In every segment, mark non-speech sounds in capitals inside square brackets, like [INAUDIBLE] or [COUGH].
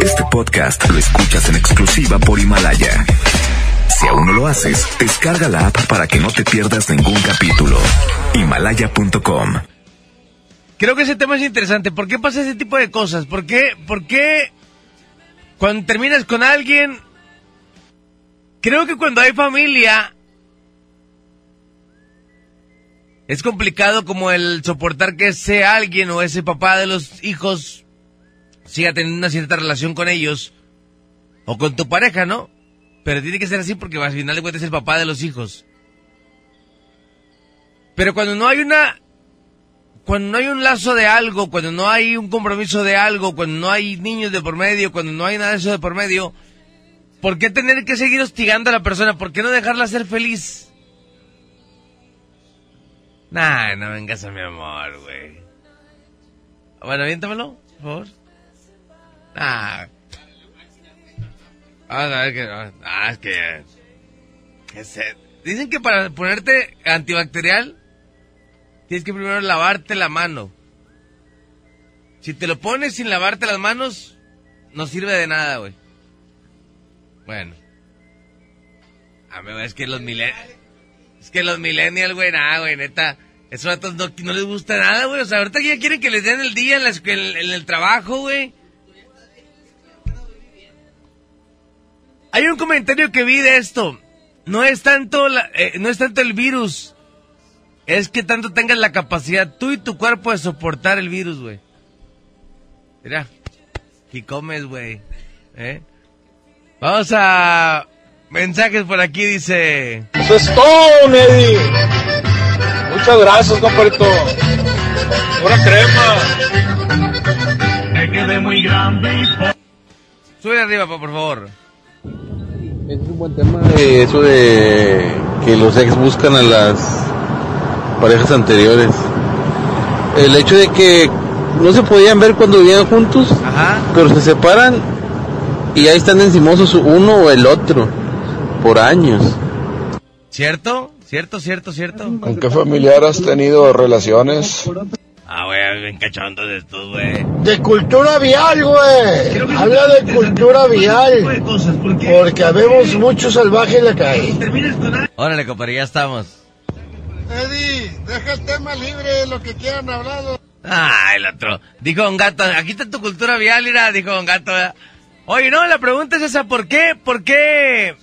Este podcast lo escuchas en exclusiva por Himalaya. Si aún no lo haces, descarga la app para que no te pierdas ningún capítulo. Himalaya.com. Creo que ese tema es interesante. ¿Por qué pasa ese tipo de cosas? ¿Por qué, por qué cuando terminas con alguien, creo que cuando hay familia, es complicado como el soportar que ese alguien o ese papá de los hijos siga teniendo una cierta relación con ellos o con tu pareja, ¿no? Pero tiene que ser así porque al final de cuentas es el papá de los hijos. Pero cuando no hay una cuando no hay un lazo de algo, cuando no hay un compromiso de algo, cuando no hay niños de por medio, cuando no hay nada de eso de por medio, ¿por qué tener que seguir hostigando a la persona? ¿Por qué no dejarla ser feliz? Nah, no vengas a mi amor, güey. Bueno, aviéntamelo, por favor. Nah. Vamos a ver que... Ah, es que... Dicen que para ponerte antibacterial tienes que primero lavarte la mano. Si te lo pones sin lavarte las manos, no sirve de nada, güey. Bueno. A mí, es que los millennials... Es que los millennials, güey, nada, güey, neta... Esos ratos no, no, les gusta nada, güey. O sea, ahorita ya quieren que les den el día en, la, en, en el trabajo, güey. Hay un comentario que vi de esto. No es tanto, la, eh, no es tanto el virus. Es que tanto tengas la capacidad tú y tu cuerpo de soportar el virus, güey. Mira, y comes, güey. ¿Eh? Vamos a mensajes por aquí, dice. Eso es todo, Neddy. Muchas gracias, compadrito. Pura crema. Me quedé muy grande. Sube arriba, por favor. Es un buen tema de eso de que los ex buscan a las parejas anteriores. El hecho de que no se podían ver cuando vivían juntos, Ajá. pero se separan y ahí están encimosos uno o el otro por años. ¿Cierto? ¿Cierto, cierto, cierto? ¿Con qué familiar has tenido relaciones? Ah, güey, bien cachondo de estos, güey. De cultura vial, güey. Habla de cultura vial. Porque habemos mucho salvaje en la calle. Órale, compadre, ya estamos. Eddie, deja el tema libre, lo que quieran hablar. Ah, el otro. Dijo un gato, aquí está tu cultura vial, mira, dijo un gato. ¿verdad? Oye, no, la pregunta es esa, ¿por qué? ¿Por qué?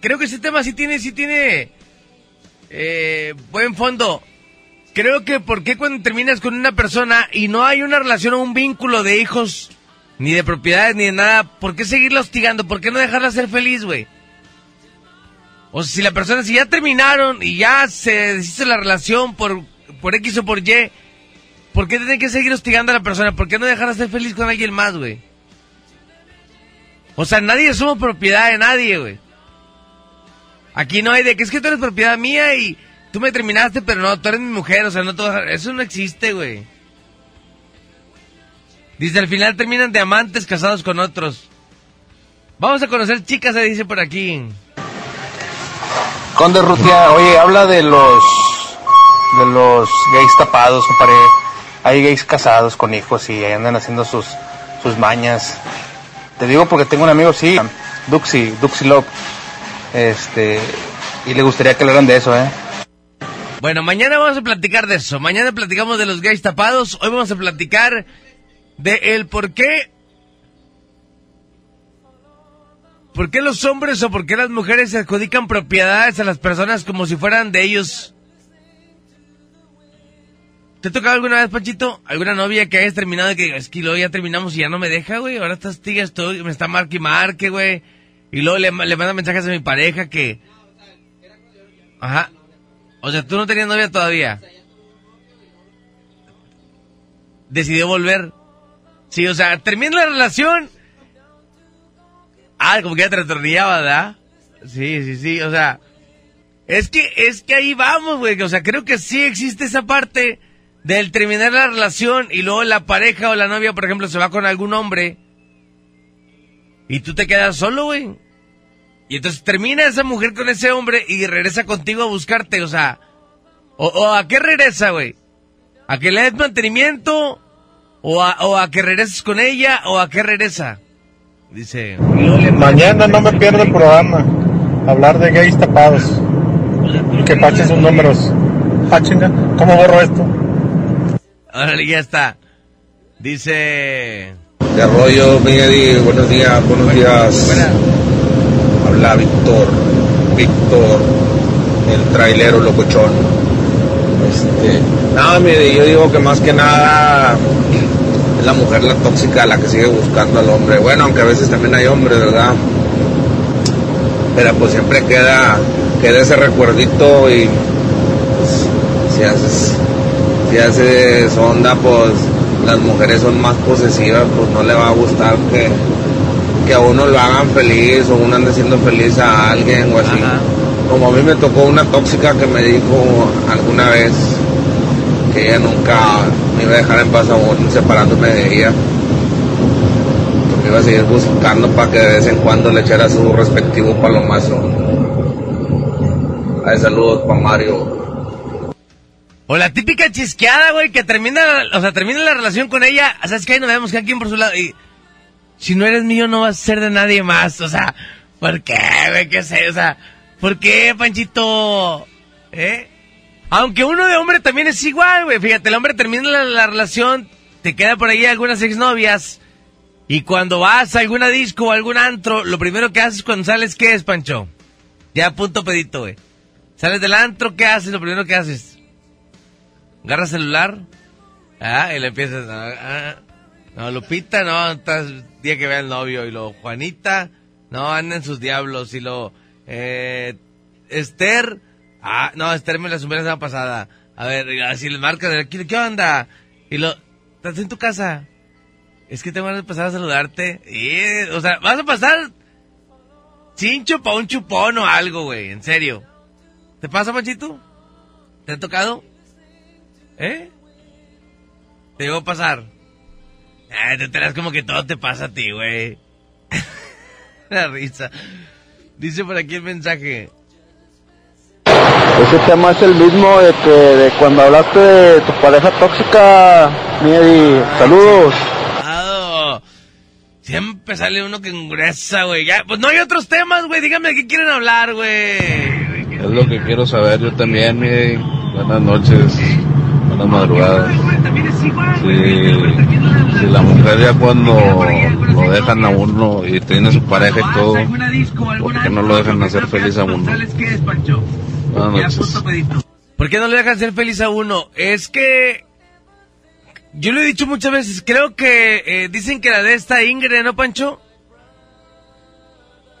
Creo que ese tema sí tiene, sí tiene eh, buen fondo. Creo que ¿por qué cuando terminas con una persona y no hay una relación o un vínculo de hijos, ni de propiedades, ni de nada, ¿por qué seguirla hostigando? ¿Por qué no dejarla ser feliz, güey? O si la persona, si ya terminaron y ya se deshizo la relación por, por X o por Y, ¿por qué tienen que seguir hostigando a la persona? ¿Por qué no dejarla ser feliz con alguien más, güey? O sea, nadie somos propiedad de nadie, güey. Aquí no hay de que es que tú eres propiedad mía y tú me terminaste, pero no, tú eres mi mujer, o sea, no todo, eso no existe, güey. Dice, al final terminan de amantes casados con otros. Vamos a conocer chicas, se dice por aquí. Conde Rutia, oye, habla de los de los gays tapados, compadre. Hay gays casados con hijos y ahí andan haciendo sus sus mañas. Te digo porque tengo un amigo, sí, Duxi, Duxi Love. Este, y le gustaría que hablaran de eso, ¿eh? Bueno, mañana vamos a platicar de eso. Mañana platicamos de los gays tapados. Hoy vamos a platicar de el por qué. ¿Por qué los hombres o por qué las mujeres se adjudican propiedades a las personas como si fueran de ellos? ¿Te ha tocado alguna vez, Panchito? ¿Alguna novia que hayas terminado y que es que luego ya terminamos y ya no me deja, güey? Ahora estás tigas todo, me está marque y marque, güey. Y luego le, le manda mensajes a mi pareja que... Ajá. O sea, tú no tenías novia todavía. Decidió volver. Sí, o sea, termina la relación. Ah, como que ya te retornillaba, ¿verdad? Sí, sí, sí, o sea. Es que, es que ahí vamos, güey. O sea, creo que sí existe esa parte del terminar la relación y luego la pareja o la novia, por ejemplo, se va con algún hombre. Y tú te quedas solo, güey. Y entonces termina esa mujer con ese hombre y regresa contigo a buscarte, o sea. ¿O, o a qué regresa, güey? ¿A que le des mantenimiento? O a, ¿O a que regreses con ella? ¿O a qué regresa? Dice... Mañana no me pierdo el programa. Hablar de gays tapados. Que pachen sus números. Ah, chinga, ¿cómo borro esto? Órale, ya está. Dice... De rollo, Miguel, buenos días, buenos días. Buena. Habla Víctor, Víctor, el trailero locochón. Este, nada, mire, yo digo que más que nada es la mujer la tóxica la que sigue buscando al hombre. Bueno, aunque a veces también hay hombres, ¿verdad? Pero pues siempre queda, queda ese recuerdito y pues, si haces, si haces onda, pues las mujeres son más posesivas, pues no le va a gustar que, que a uno lo hagan feliz o uno ande siendo feliz a alguien o así. Ajá. Como a mí me tocó una tóxica que me dijo alguna vez que ella nunca me iba a dejar en paz aún separándome de ella. Que me iba a seguir buscando para que de vez en cuando le echara su respectivo palomazo. Ay, saludos para Mario. O la típica chisqueada, güey, que termina, o sea, termina la relación con ella, ¿sabes qué? Nos vemos cada quien por su lado y... Si no eres mío, no vas a ser de nadie más, o sea, ¿por qué? ¿Qué sé? O sea, ¿por qué, Panchito? ¿Eh? Aunque uno de hombre también es igual, güey. Fíjate, el hombre termina la, la relación, te queda por ahí algunas exnovias, y cuando vas a alguna disco o algún antro, lo primero que haces cuando sales, ¿qué es, Pancho? Ya punto pedito, güey. Sales del antro, ¿qué haces? Lo primero que haces. Agarras celular. Ah, y le empiezas a... ah, no, Lupita, no, estás día que vea el novio. Y lo Juanita, no, anda en sus diablos. Y lo eh, Esther, ah, no, Esther me la sumé la semana pasada. A ver, así le marcas, ¿qué, qué onda? Y lo, estás en tu casa. Es que te van a pasar a saludarte. O sea, vas a pasar chincho pa' un chupón o algo, güey, en serio. ¿Te pasa, Panchito? ¿Te ha tocado? ¿Eh? Te llegó a pasar. Ah, te enteras como que todo te pasa a ti, güey. [LAUGHS] La risa. Dice por aquí el mensaje. Ese tema es el mismo de que de cuando hablaste de tu pareja tóxica, Miedi. Saludos. Ah, Siempre sale uno que engresa, güey. Ya, pues no hay otros temas, güey. Dígame de qué quieren hablar, güey. Es lo que quiero saber yo también, Miguel. Buenas noches, buenas madrugadas. Si, si la mujer ya cuando lo dejan a uno y tiene su pareja y todo, ¿por qué no lo dejan hacer feliz a uno? Buenas noches. ¿Por qué no le dejan ser feliz a uno? Es que... Yo lo he dicho muchas veces, creo que eh, dicen que la de esta Ingrid, ¿no, Pancho?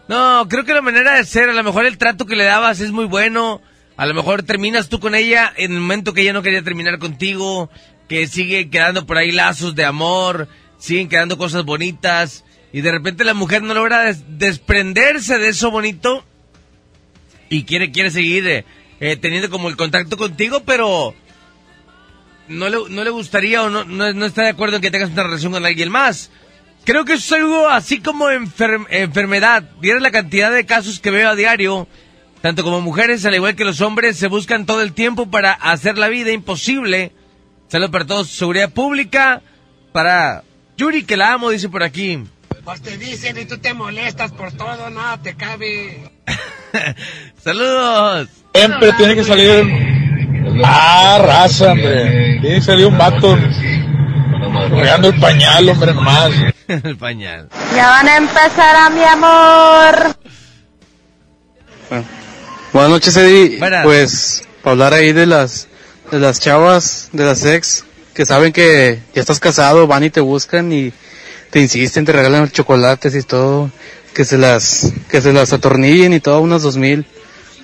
No, creo que la manera de ser, a lo mejor el trato que le dabas es muy bueno, a lo mejor terminas tú con ella en el momento que ella no quería terminar contigo, que sigue quedando por ahí lazos de amor, siguen quedando cosas bonitas, y de repente la mujer no logra des- desprenderse de eso bonito y quiere, quiere seguir eh, eh, teniendo como el contacto contigo, pero no le, no le gustaría o no, no, está de acuerdo en que tengas una relación con alguien más. Creo que eso es algo así como enfer- enfermedad. Vieron la cantidad de casos que veo a diario, tanto como mujeres, al igual que los hombres, se buscan todo el tiempo para hacer la vida imposible. Saludos para todos, seguridad pública, para Yuri, que la amo, dice por aquí. Pues te dicen y tú te molestas por todo, nada te cabe. [LAUGHS] Saludos. Siempre tiene que salir. Ah, raza, hombre. Tiene que salir un vato. Regando el pañal, hombre, nomás. [LAUGHS] el pañal. Ya van a empezar a mi amor. Buenas noches, Eddie. Buenas. Pues, para hablar ahí de las, de las chavas, de las ex, que saben que ya estás casado, van y te buscan y te insisten, te regalan chocolates y todo, que se las, que se las atornillen y todo, unas dos mil.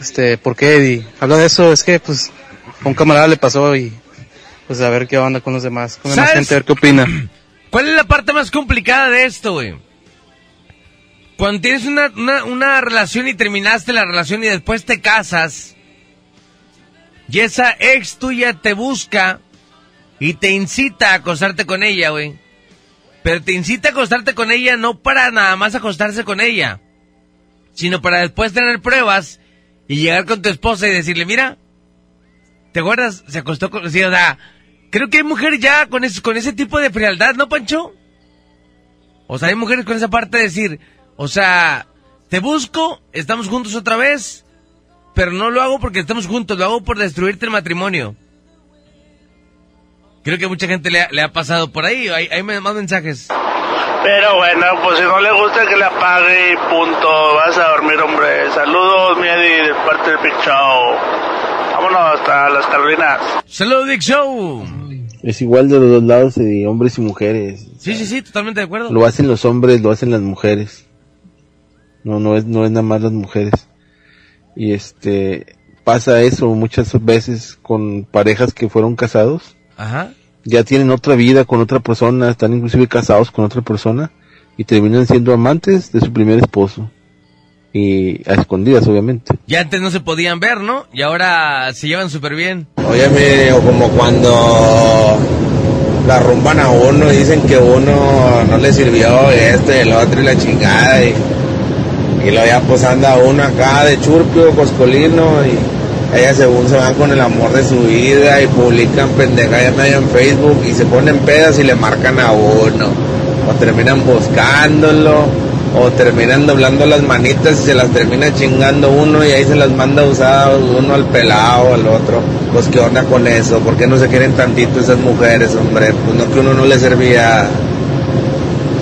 Este, ¿por qué, Eddie? Habla de eso, es que, pues, a un camarada le pasó y, pues, a ver qué onda con los demás, con la gente, a ver qué opina. [CLEARS THROAT] ¿Cuál es la parte más complicada de esto, güey? Cuando tienes una, una, una relación y terminaste la relación y después te casas, y esa ex tuya te busca y te incita a acostarte con ella, güey. Pero te incita a acostarte con ella no para nada más acostarse con ella, sino para después tener pruebas y llegar con tu esposa y decirle, mira, ¿te acuerdas? Se acostó con... Sí, o sea, creo que hay mujeres ya con con ese tipo de frialdad, ¿no, Pancho? O sea, hay mujeres con esa parte de decir, o sea, te busco, estamos juntos otra vez, pero no lo hago porque estamos juntos, lo hago por destruirte el matrimonio. Creo que mucha gente le ha, le ha pasado por ahí, hay, hay más mensajes. Pero bueno, pues si no le gusta que le apague y punto. Vas a dormir, hombre. Saludos, Miedi, de parte del Big Show. Vámonos hasta las Carolinas. Saludos, Big Show. Es igual de los dos lados, de hombres y mujeres. Sí, sí, sí, totalmente de acuerdo. Lo hacen los hombres, lo hacen las mujeres. No, no es, no es nada más las mujeres. Y este, pasa eso muchas veces con parejas que fueron casados. Ajá. Ya tienen otra vida con otra persona, están inclusive casados con otra persona y terminan siendo amantes de su primer esposo. Y a escondidas, obviamente. Ya antes no se podían ver, ¿no? Y ahora se llevan súper bien. Óyeme, o como cuando la rumban a uno y dicen que uno no le sirvió esto y el otro y la chingada y, y luego ya pues anda uno acá de churpio, coscolino y ellas según se van con el amor de su vida y publican pendejadas medio en Facebook y se ponen pedas y le marcan a uno o terminan buscándolo o terminan doblando las manitas y se las termina chingando uno y ahí se las manda usar uno al pelado, al otro. Pues qué onda con eso, ¿por qué no se quieren tantito esas mujeres, hombre? Pues no que uno no le servía.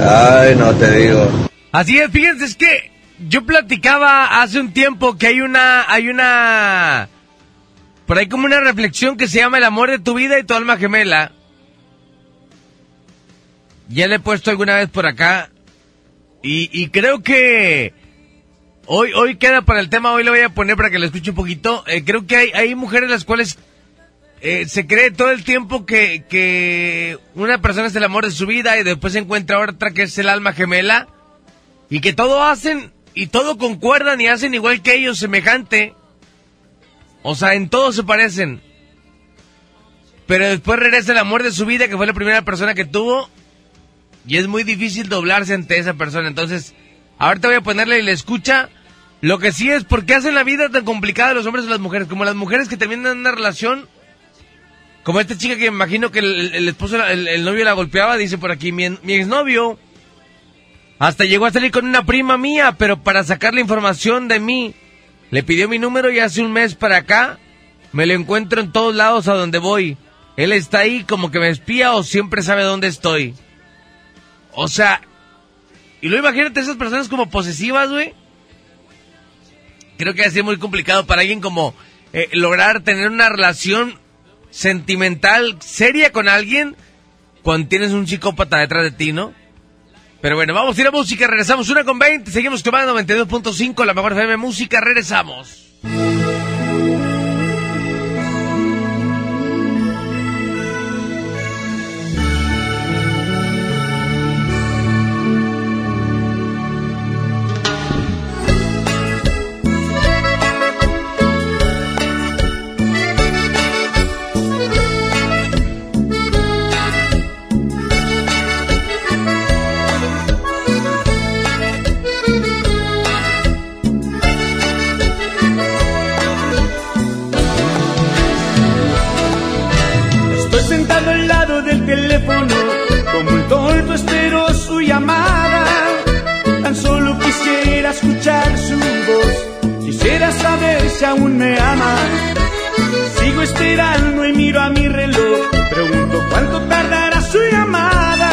Ay, no te digo. Así es, fíjense, que yo platicaba hace un tiempo que hay una, hay una, por ahí como una reflexión que se llama el amor de tu vida y tu alma gemela. Ya le he puesto alguna vez por acá y, y creo que hoy, hoy queda para el tema, hoy le voy a poner para que lo escuche un poquito. Eh, creo que hay, hay mujeres las cuales eh, se cree todo el tiempo que, que una persona es el amor de su vida y después se encuentra otra que es el alma gemela y que todo hacen y todo concuerdan y hacen igual que ellos, semejante. O sea, en todo se parecen. Pero después regresa el amor de su vida, que fue la primera persona que tuvo. Y es muy difícil doblarse ante esa persona. Entonces, ahorita voy a ponerle y le escucha. Lo que sí es, ¿por qué hacen la vida tan complicada los hombres o las mujeres? Como las mujeres que terminan una relación. Como esta chica que imagino que el, esposo, el, novio la golpeaba, dice por aquí, mi, mi exnovio hasta llegó a salir con una prima mía, pero para sacar la información de mí. Le pidió mi número y hace un mes para acá me lo encuentro en todos lados a donde voy. Él está ahí como que me espía o siempre sabe dónde estoy. O sea, y luego imagínate esas personas como posesivas, güey. Creo que ha sido muy complicado para alguien como eh, lograr tener una relación sentimental seria con alguien cuando tienes un psicópata detrás de ti, ¿no? Pero bueno, vamos a ir a música, regresamos una con 20, seguimos tomando 92.5, la mejor FM música, regresamos. Si aún me ama. Sigo esperando y miro a mi reloj, pregunto cuánto tardará su llamada.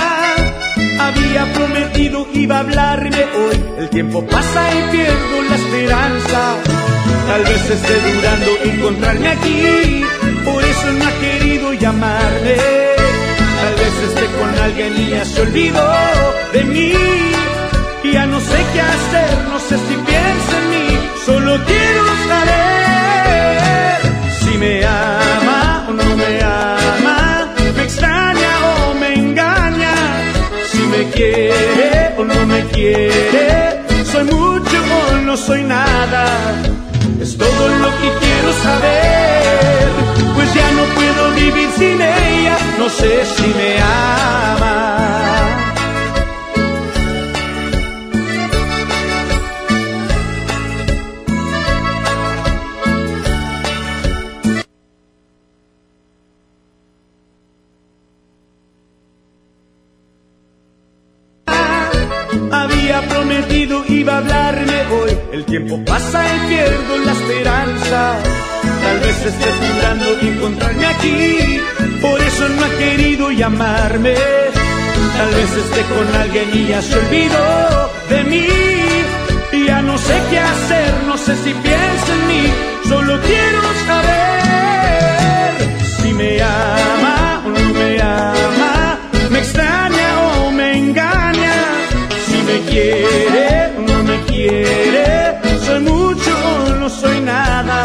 Había prometido que iba a hablarme hoy, el tiempo pasa y pierdo la esperanza. Tal vez esté durando encontrarme aquí, por eso no ha querido llamarme. Tal vez esté con alguien y ya se olvidó de mí. Y ya no sé qué hacer, no sé si piensa en mí, solo quiero saber si me ama o no me ama, me extraña o me engaña, si me quiere o no me quiere, soy mucho o no soy nada. Es todo lo que quiero saber, pues ya no puedo vivir sin ella, no sé si me ama. iba a hablarme hoy. El tiempo pasa y pierdo la esperanza. Tal vez esté jurando encontrarme aquí, por eso no ha querido llamarme. Tal vez esté con alguien y ya se olvidó de mí. Ya no sé qué hacer, no sé si piensa en mí. Solo quiero saber si me ama o no me ama, me extraña o me engaña, si me quiere quiere. Soy mucho, no soy nada.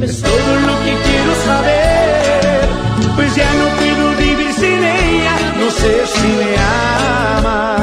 Es todo lo que quiero saber. Pues ya no puedo vivir sin ella. No sé si me ama.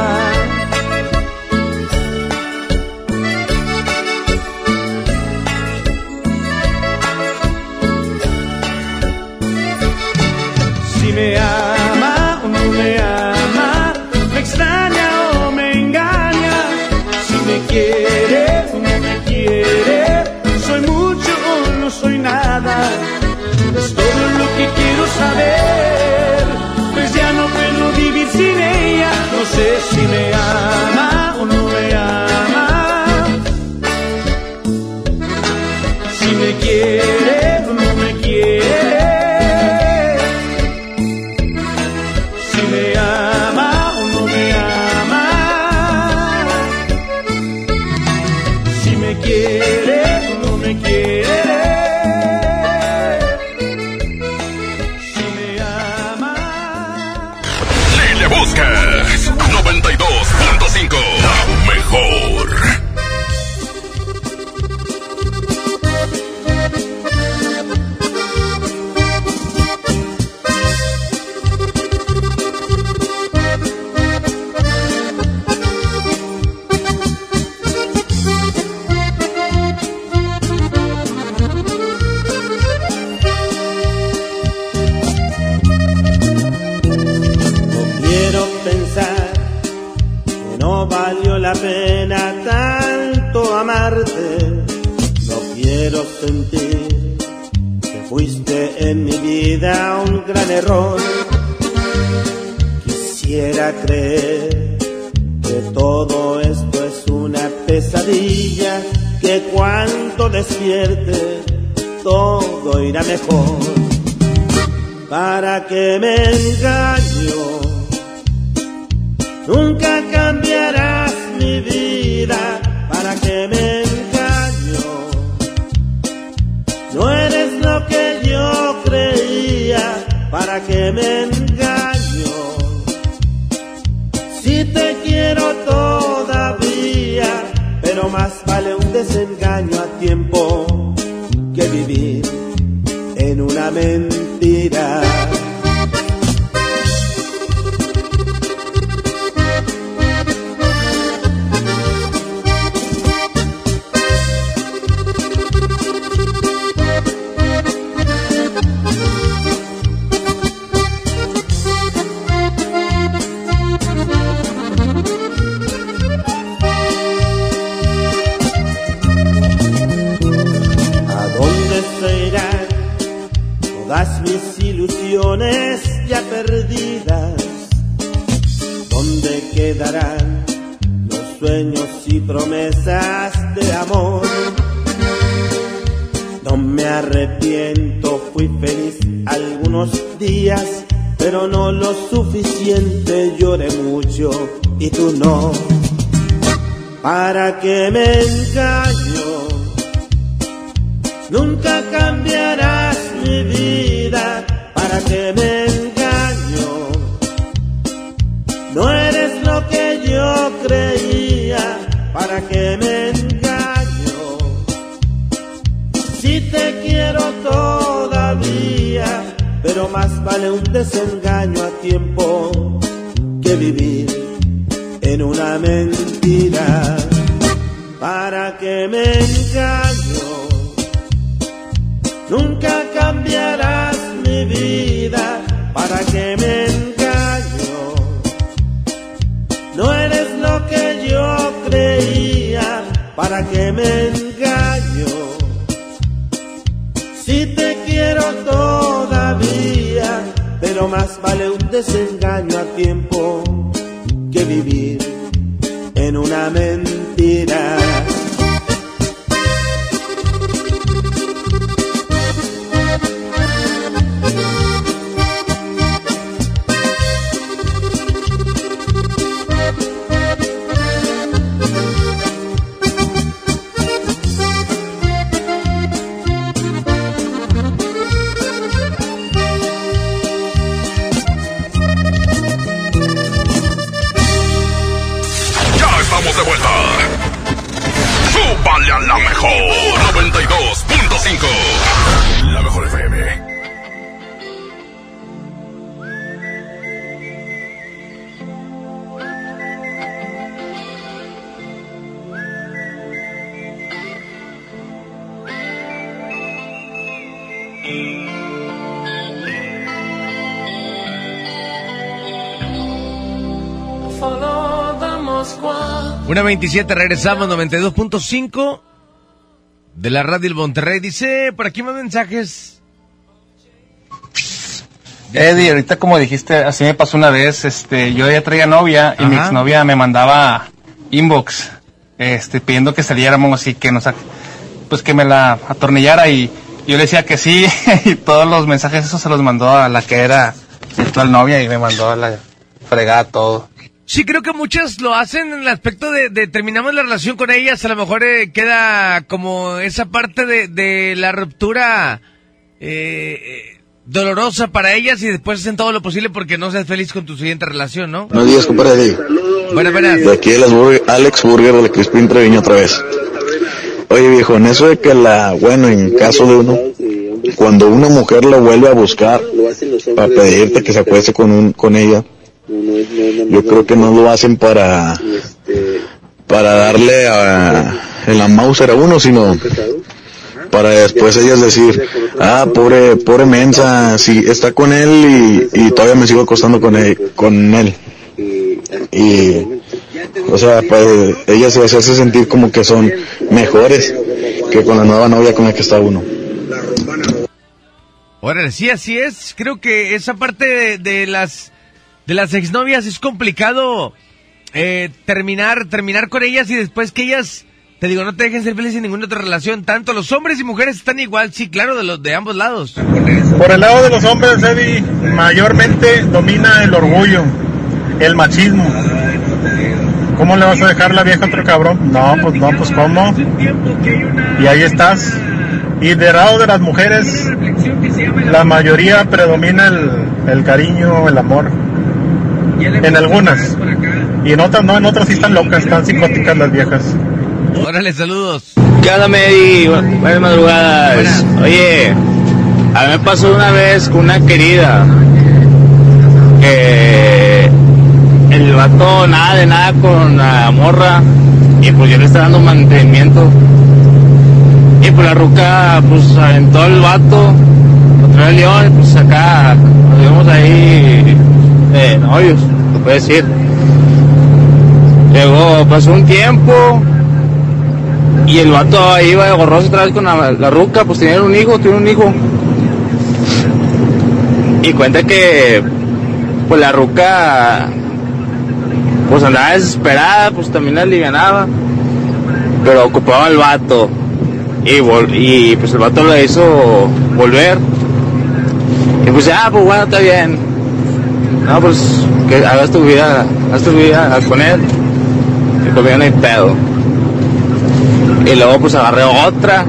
727, regresamos 92.5 de la radio del Monterrey. Dice, por aquí más mensajes. Eddie, ahorita como dijiste, así me pasó una vez, este, yo ya traía novia y mi exnovia me mandaba inbox, este, pidiendo que saliéramos así que nos, pues que me la atornillara y yo le decía que sí [LAUGHS] y todos los mensajes esos se los mandó a la que era virtual novia y me mandó a la fregada todo. Sí, creo que muchas lo hacen en el aspecto de, de terminamos la relación con ellas, a lo mejor eh, queda como esa parte de, de la ruptura eh, eh, dolorosa para ellas y después hacen todo lo posible porque no seas feliz con tu siguiente relación, ¿no? Buenos días, compadre Eddie. Buenas, buenas. De aquí el Alex, Alex Burger de la Crispín Treviño otra vez. Oye viejo, en eso de que la, bueno, en caso de uno, cuando una mujer lo vuelve a buscar para pedirte que se acueste con un, con ella, yo creo que no lo hacen para, para darle a, en la Mauser a uno, sino para después ellas decir, ah, pobre, pobre mensa, si está con él y, y todavía me sigo acostando con él, con él. Y, o sea, pues ellas se hace sentir como que son mejores que con la nueva novia con la que está uno. Órale, sí, así es. Creo que esa parte de, de las de las exnovias es complicado eh, terminar terminar con ellas y después que ellas te digo no te dejen ser felices en ninguna otra relación. Tanto los hombres y mujeres están igual, sí, claro, de los de ambos lados. Por el lado de los hombres, Eddie, mayormente domina el orgullo, el machismo. ¿Cómo le vas a dejar la vieja a otro cabrón? No, pues no, pues cómo. Y ahí estás. Y del lado de las mujeres, la mayoría predomina el, el cariño, el amor. En algunas. Y en otras no, en otras sí están locas, están psicóticas las viejas. Órale, saludos. ¿Qué onda, Medi? Bu- Buenas madrugadas. Oye, a mí me pasó una vez con una querida que el vato nada de nada con la morra y pues yo le estaba dando mantenimiento. Y pues la ruca pues aventó el vato, otra vez león y pues acá nos vimos ahí de novios, se puede decir. Luego pasó un tiempo y el vato iba de gorroso otra vez con la, la ruca, pues tenían un hijo, tuvieron un hijo. Y cuenta que, pues la ruca, pues andaba desesperada, pues también la alivianaba, pero ocupaba al vato. Y, vol- y pues el vato lo hizo volver. Y pues ya, pues bueno, está bien. No, pues que hagas tu vida, haz tu vida con él. Y conmigo no hay pedo. Y luego pues agarré otra.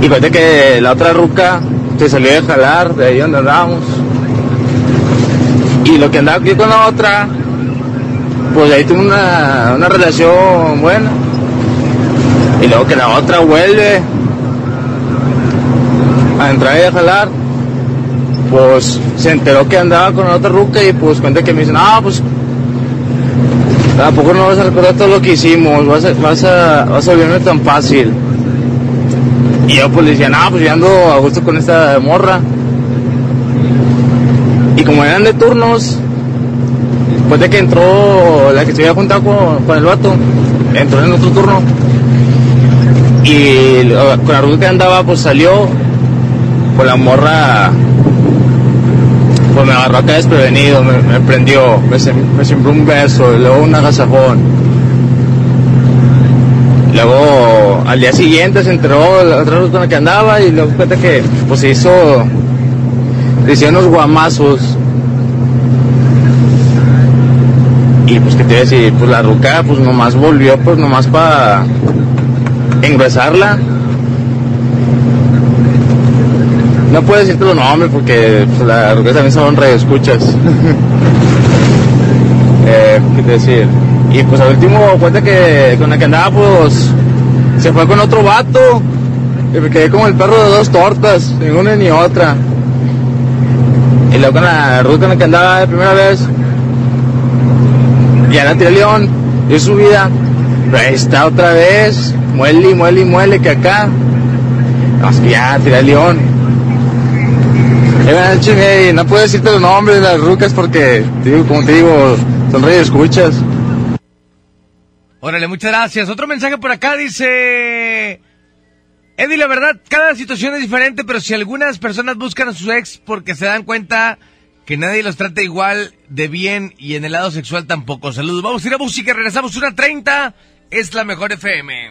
Y cuenta que la otra ruca se salió de jalar de ahí donde andábamos. Y lo que andaba aquí con la otra, pues ahí tuve una, una relación buena. Y luego que la otra vuelve a entrar y a jalar, pues se enteró que andaba con otra ruca y pues cuenta que me dice, no, pues tampoco no vas a recordar todo lo que hicimos, vas a, vas a, vas a tan fácil. Y yo pues le decía, no, pues yo ando a gusto con esta morra. Y como eran de turnos, después de que entró la que se había juntado con, con el vato, entró en otro turno. Y con la ruta que andaba, pues salió con la morra pues me agarró acá desprevenido, me, prendió, me, sem- sembró un beso, luego un agasajón. Luego al día siguiente se enteró la otra con la que andaba y luego cuenta que pues se hizo, le hicieron unos guamazos. Y pues que te iba a decir, pues la ruca pues nomás volvió pues nomás para engruesarla. No puedo decirte los nombres porque pues, la ruca también son radioescuchas. [LAUGHS] eh, ¿qué decir? Y pues al último cuenta que con la que andaba pues se fue con otro vato. Y me quedé como el perro de dos tortas, ni una ni otra. Y luego con la ruca con la que andaba de primera vez, ya la tiré León, y su vida. Pero ahí está otra vez, muele muele muele que acá. Más que ya tiré León. Eh, bueno, chingue, no puedo decirte los nombres de las rucas porque, como te digo, son escuchas. Órale, muchas gracias. Otro mensaje por acá dice... Eddie, la verdad, cada situación es diferente, pero si algunas personas buscan a su ex porque se dan cuenta que nadie los trata igual de bien y en el lado sexual tampoco. Saludos. Vamos a ir a música, regresamos una 30. Es la mejor FM.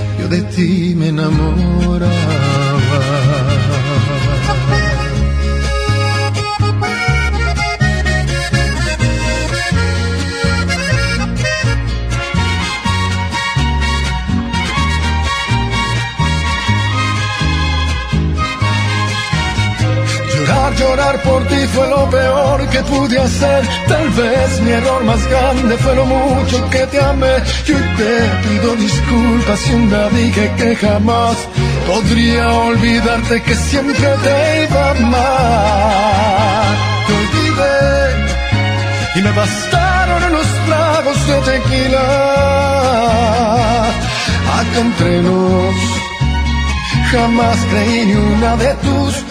de ti me enamoraba. Llorar, por ti fue lo peor que pude hacer. Tal vez mi error más grande fue lo mucho que te amé. Y hoy te pido disculpas si un día dije que jamás podría olvidarte que siempre te iba a amar. Te olvidé y me bastaron unos tragos de tequila. Acá entre nos jamás creí ni una de tus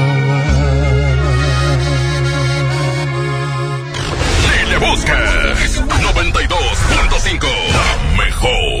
Buscas 92.5, la mejor.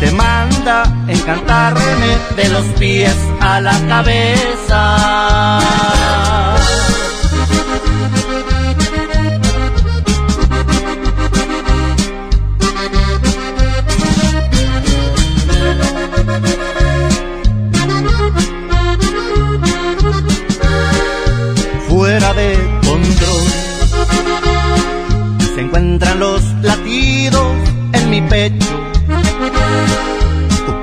Te manda encantarme de los pies a la cabeza.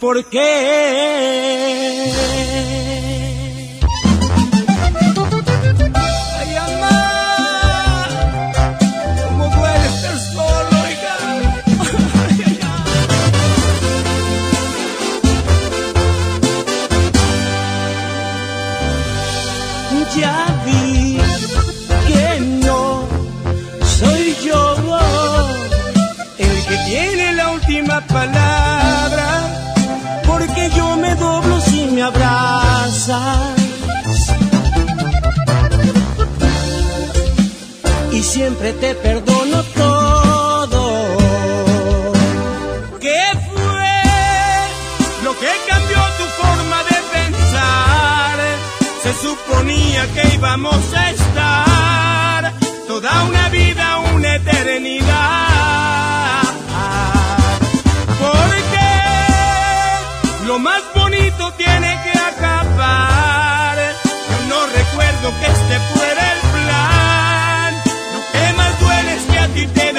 ¿por qué? te perdono todo. ¿Qué fue lo que cambió tu forma de pensar? Se suponía que íbamos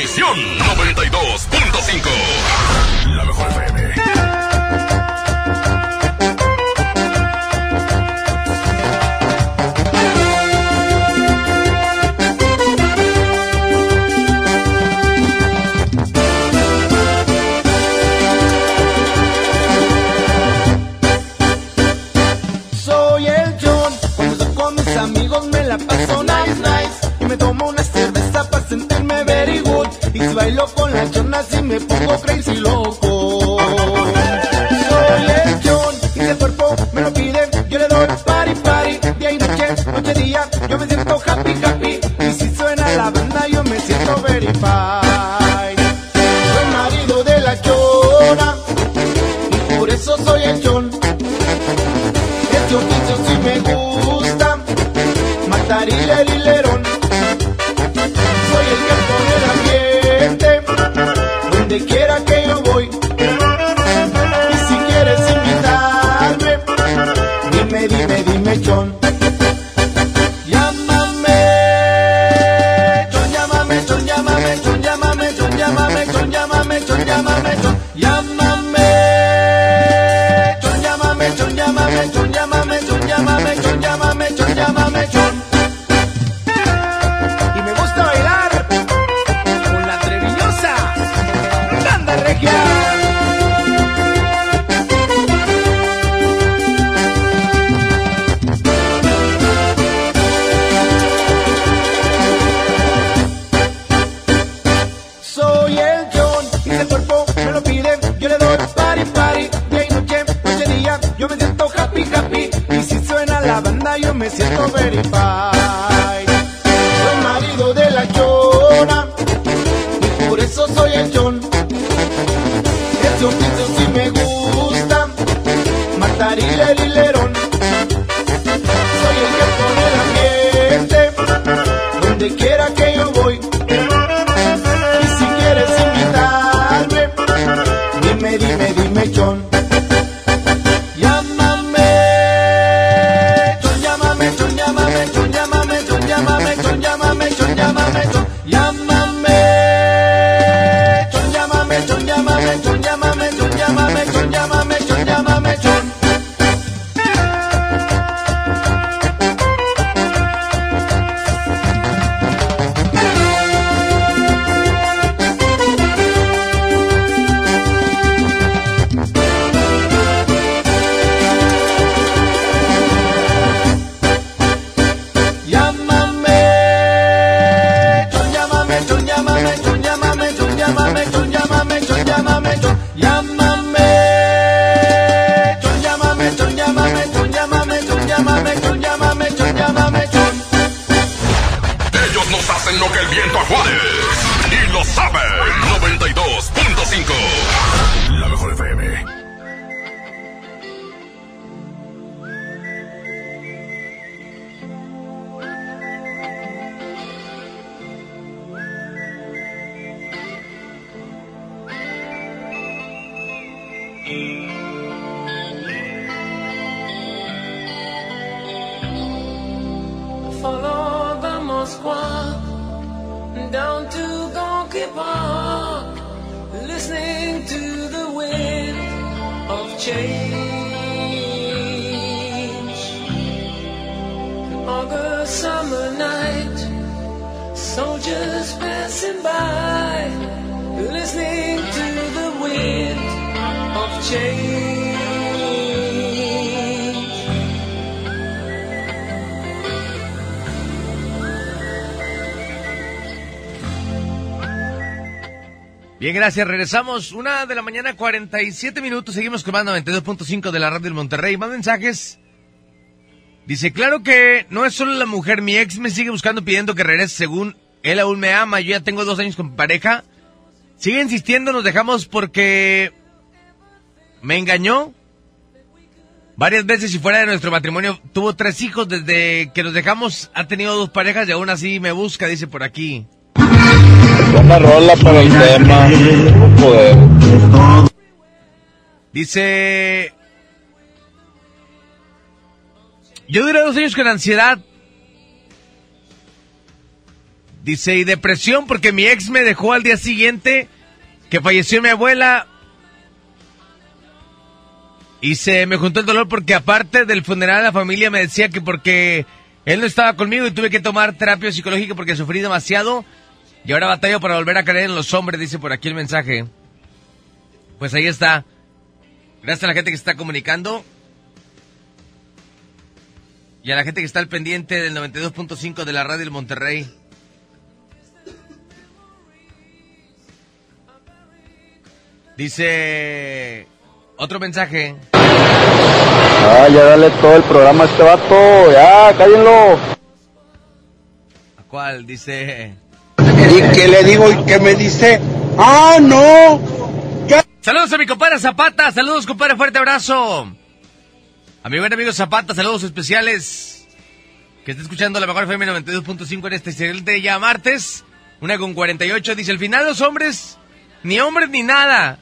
Univisión con las chonas y me pongo crazy loco. me siento very bad. Gracias. Regresamos. Una de la mañana, 47 minutos. Seguimos con más 92.5 de la radio del Monterrey. Más mensajes. Dice, claro que no es solo la mujer. Mi ex me sigue buscando pidiendo que regrese según él aún me ama. Yo ya tengo dos años con pareja. Sigue insistiendo, nos dejamos porque me engañó. Varias veces y fuera de nuestro matrimonio tuvo tres hijos. Desde que nos dejamos ha tenido dos parejas y aún así me busca, dice por aquí. Una rola para el tema. Poder. Dice... Yo duré dos años con ansiedad. Dice, y depresión porque mi ex me dejó al día siguiente que falleció mi abuela. Y se me juntó el dolor porque aparte del funeral la familia me decía que porque él no estaba conmigo y tuve que tomar terapia psicológica porque sufrí demasiado. Y ahora batallo para volver a creer en los hombres, dice por aquí el mensaje. Pues ahí está. Gracias a la gente que está comunicando. Y a la gente que está al pendiente del 92.5 de la radio del Monterrey. Dice otro mensaje. Ah, ya dale todo el programa a este vato. Ya, cállenlo. ¿A cuál? Dice. ¿Y qué le digo y qué me dice? ¡Ah, no! Saludos a mi compadre Zapata, saludos compadre, fuerte abrazo. A mi buen amigo Zapata, saludos especiales. Que está escuchando la mejor FM 92.5 en este excelente ya martes. Una con 48, dice, al final los hombres, ni hombres ni nada.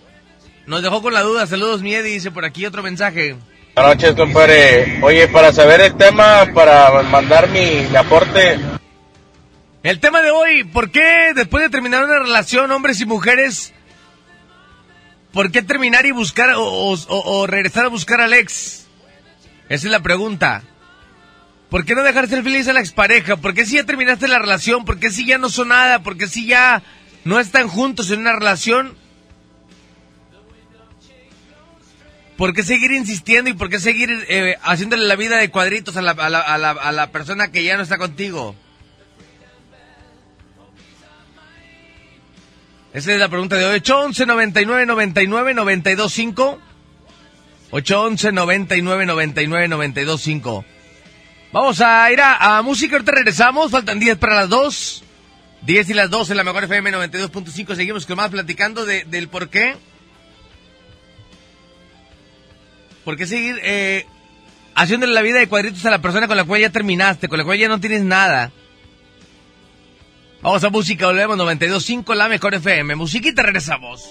Nos dejó con la duda, saludos Miedi, dice por aquí otro mensaje. Buenas noches, compadre. Oye, para saber el tema, para mandar mi, mi aporte, El tema de hoy, ¿por qué después de terminar una relación, hombres y mujeres, por qué terminar y buscar o, regresar a buscar al ex? Esa es la pregunta. ¿Por qué no dejar ser feliz a la expareja? ¿Por qué si ya terminaste la relación? ¿Por qué si ya no son nada? ¿Por qué si ya no están juntos en una relación? ¿Por qué seguir insistiendo y por qué seguir eh, haciéndole la vida de cuadritos a la, a la- a la- a la persona que ya no está contigo? Esa es la pregunta de hoy. 811 99 99 925 811 99 99 925 Vamos a ir a, a música, ahorita regresamos, faltan 10 para las 2. 10 y las 2 en la mejor FM 92.5. Seguimos con más platicando de, del por qué. ¿Por qué seguir eh, haciéndole la vida de cuadritos a la persona con la cual ya terminaste, con la cual ya no tienes nada? Vamos a música, volvemos 92.5, la mejor FM. Musiquita, regresamos.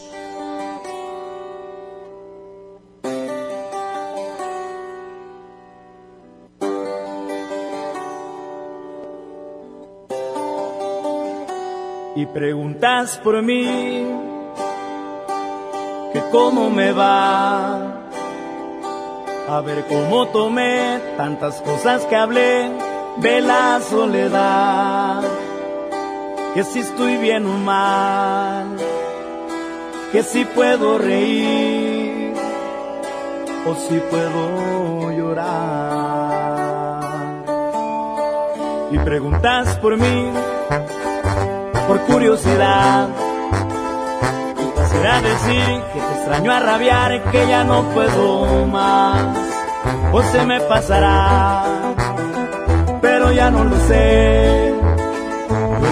y preguntas por mí, que cómo me va. A ver cómo tomé tantas cosas que hablé de la soledad. Que si estoy bien o mal, que si puedo reír o si puedo llorar. Y preguntas por mí, por curiosidad. Y quisiera decir que te extraño a rabiar, que ya no puedo más, o se me pasará, pero ya no lo sé,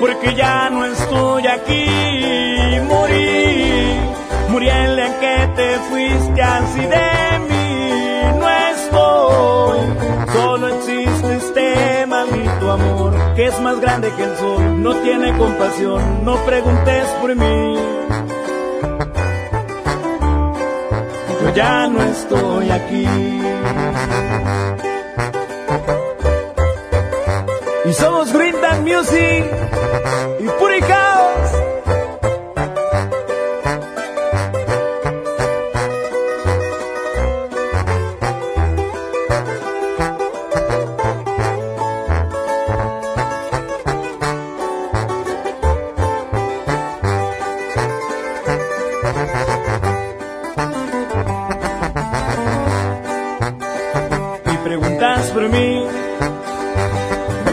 porque ya no estoy aquí. Morí, morí en la que te fuiste así de mí. No estoy, solo existe este maldito amor que es más grande que el sol. No tiene compasión, no preguntes por mí. Yo ya no estoy aquí. Y somos Green Music y Puricao.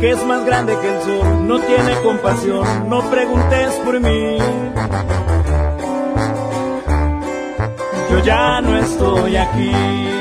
que es más grande que el sol, no tiene compasión, no preguntes por mí. Yo ya no estoy aquí.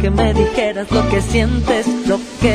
que me dijeras lo que sientes, lo que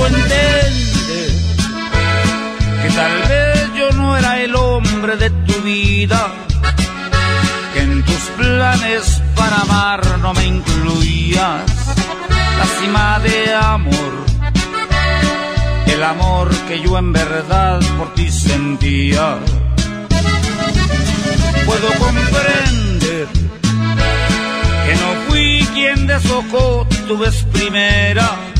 luego entiende que tal vez yo no era el hombre de tu vida, que en tus planes para amar no me incluías. La cima de amor, el amor que yo en verdad por ti sentía. Puedo comprender que no fui quien de tu vez primera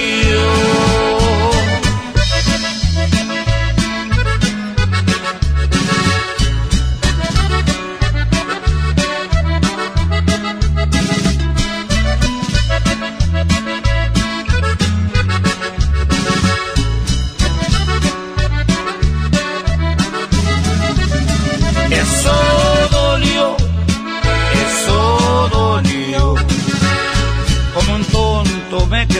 Eso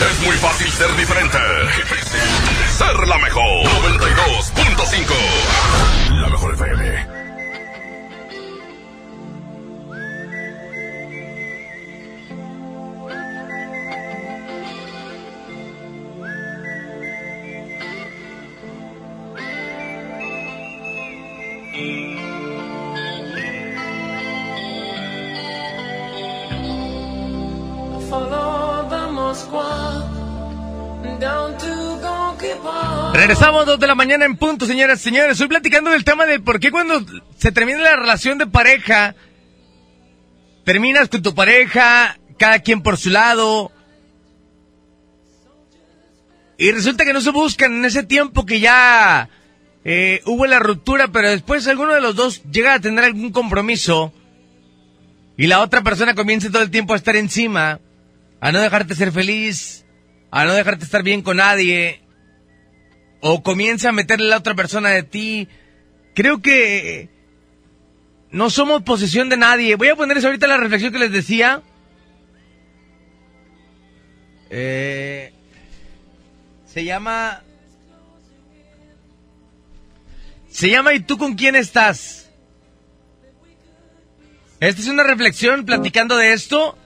Es muy fácil ser diferente. Ser la mejor. 92.5. La mejor FM. Regresamos dos de la mañana en punto, señoras y señores. Estoy platicando del tema de por qué cuando se termina la relación de pareja, terminas con tu pareja, cada quien por su lado, y resulta que no se buscan en ese tiempo que ya eh, hubo la ruptura, pero después alguno de los dos llega a tener algún compromiso y la otra persona comienza todo el tiempo a estar encima, a no dejarte ser feliz, a no dejarte estar bien con nadie, o comienza a meterle a la otra persona de ti. Creo que no somos posesión de nadie. Voy a ponerles ahorita la reflexión que les decía. Eh, se llama... Se llama ¿Y tú con quién estás? Esta es una reflexión platicando de esto.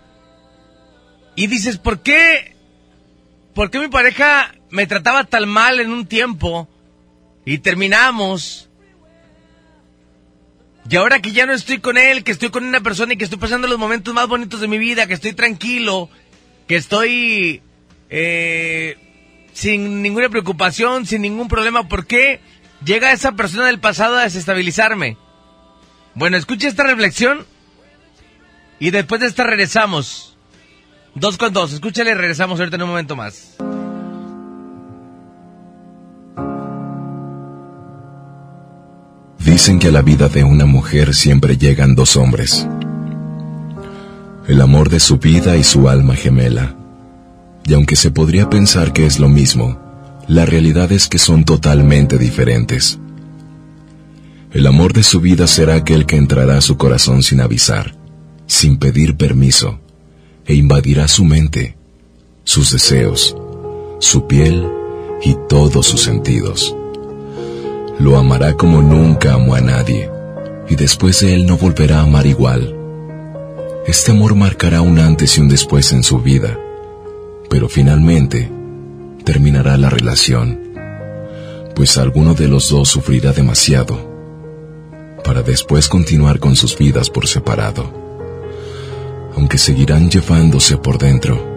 Y dices, ¿por qué? ¿Por qué mi pareja me trataba tan mal en un tiempo? Y terminamos. Y ahora que ya no estoy con él, que estoy con una persona y que estoy pasando los momentos más bonitos de mi vida, que estoy tranquilo, que estoy eh, sin ninguna preocupación, sin ningún problema, ¿por qué llega esa persona del pasado a desestabilizarme? Bueno, escucha esta reflexión y después de esta regresamos. Dos con dos, escúchale y regresamos ahorita en un momento más. Dicen que a la vida de una mujer siempre llegan dos hombres. el amor de su vida y su alma gemela. Y aunque se podría pensar que es lo mismo, la realidad es que son totalmente diferentes. El amor de su vida será aquel que entrará a su corazón sin avisar, sin pedir permiso, e invadirá su mente, sus deseos, su piel y todos sus sentidos. Lo amará como nunca amó a nadie, y después de él no volverá a amar igual. Este amor marcará un antes y un después en su vida, pero finalmente terminará la relación, pues alguno de los dos sufrirá demasiado, para después continuar con sus vidas por separado, aunque seguirán llevándose por dentro.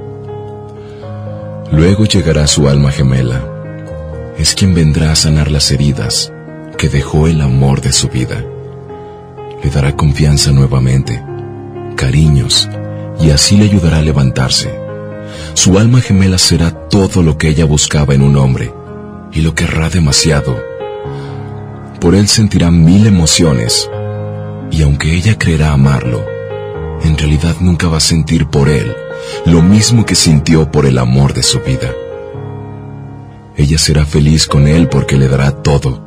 Luego llegará su alma gemela, es quien vendrá a sanar las heridas que dejó el amor de su vida. Le dará confianza nuevamente, cariños, y así le ayudará a levantarse. Su alma gemela será todo lo que ella buscaba en un hombre, y lo querrá demasiado. Por él sentirá mil emociones, y aunque ella creerá amarlo, en realidad nunca va a sentir por él lo mismo que sintió por el amor de su vida. Ella será feliz con él porque le dará todo,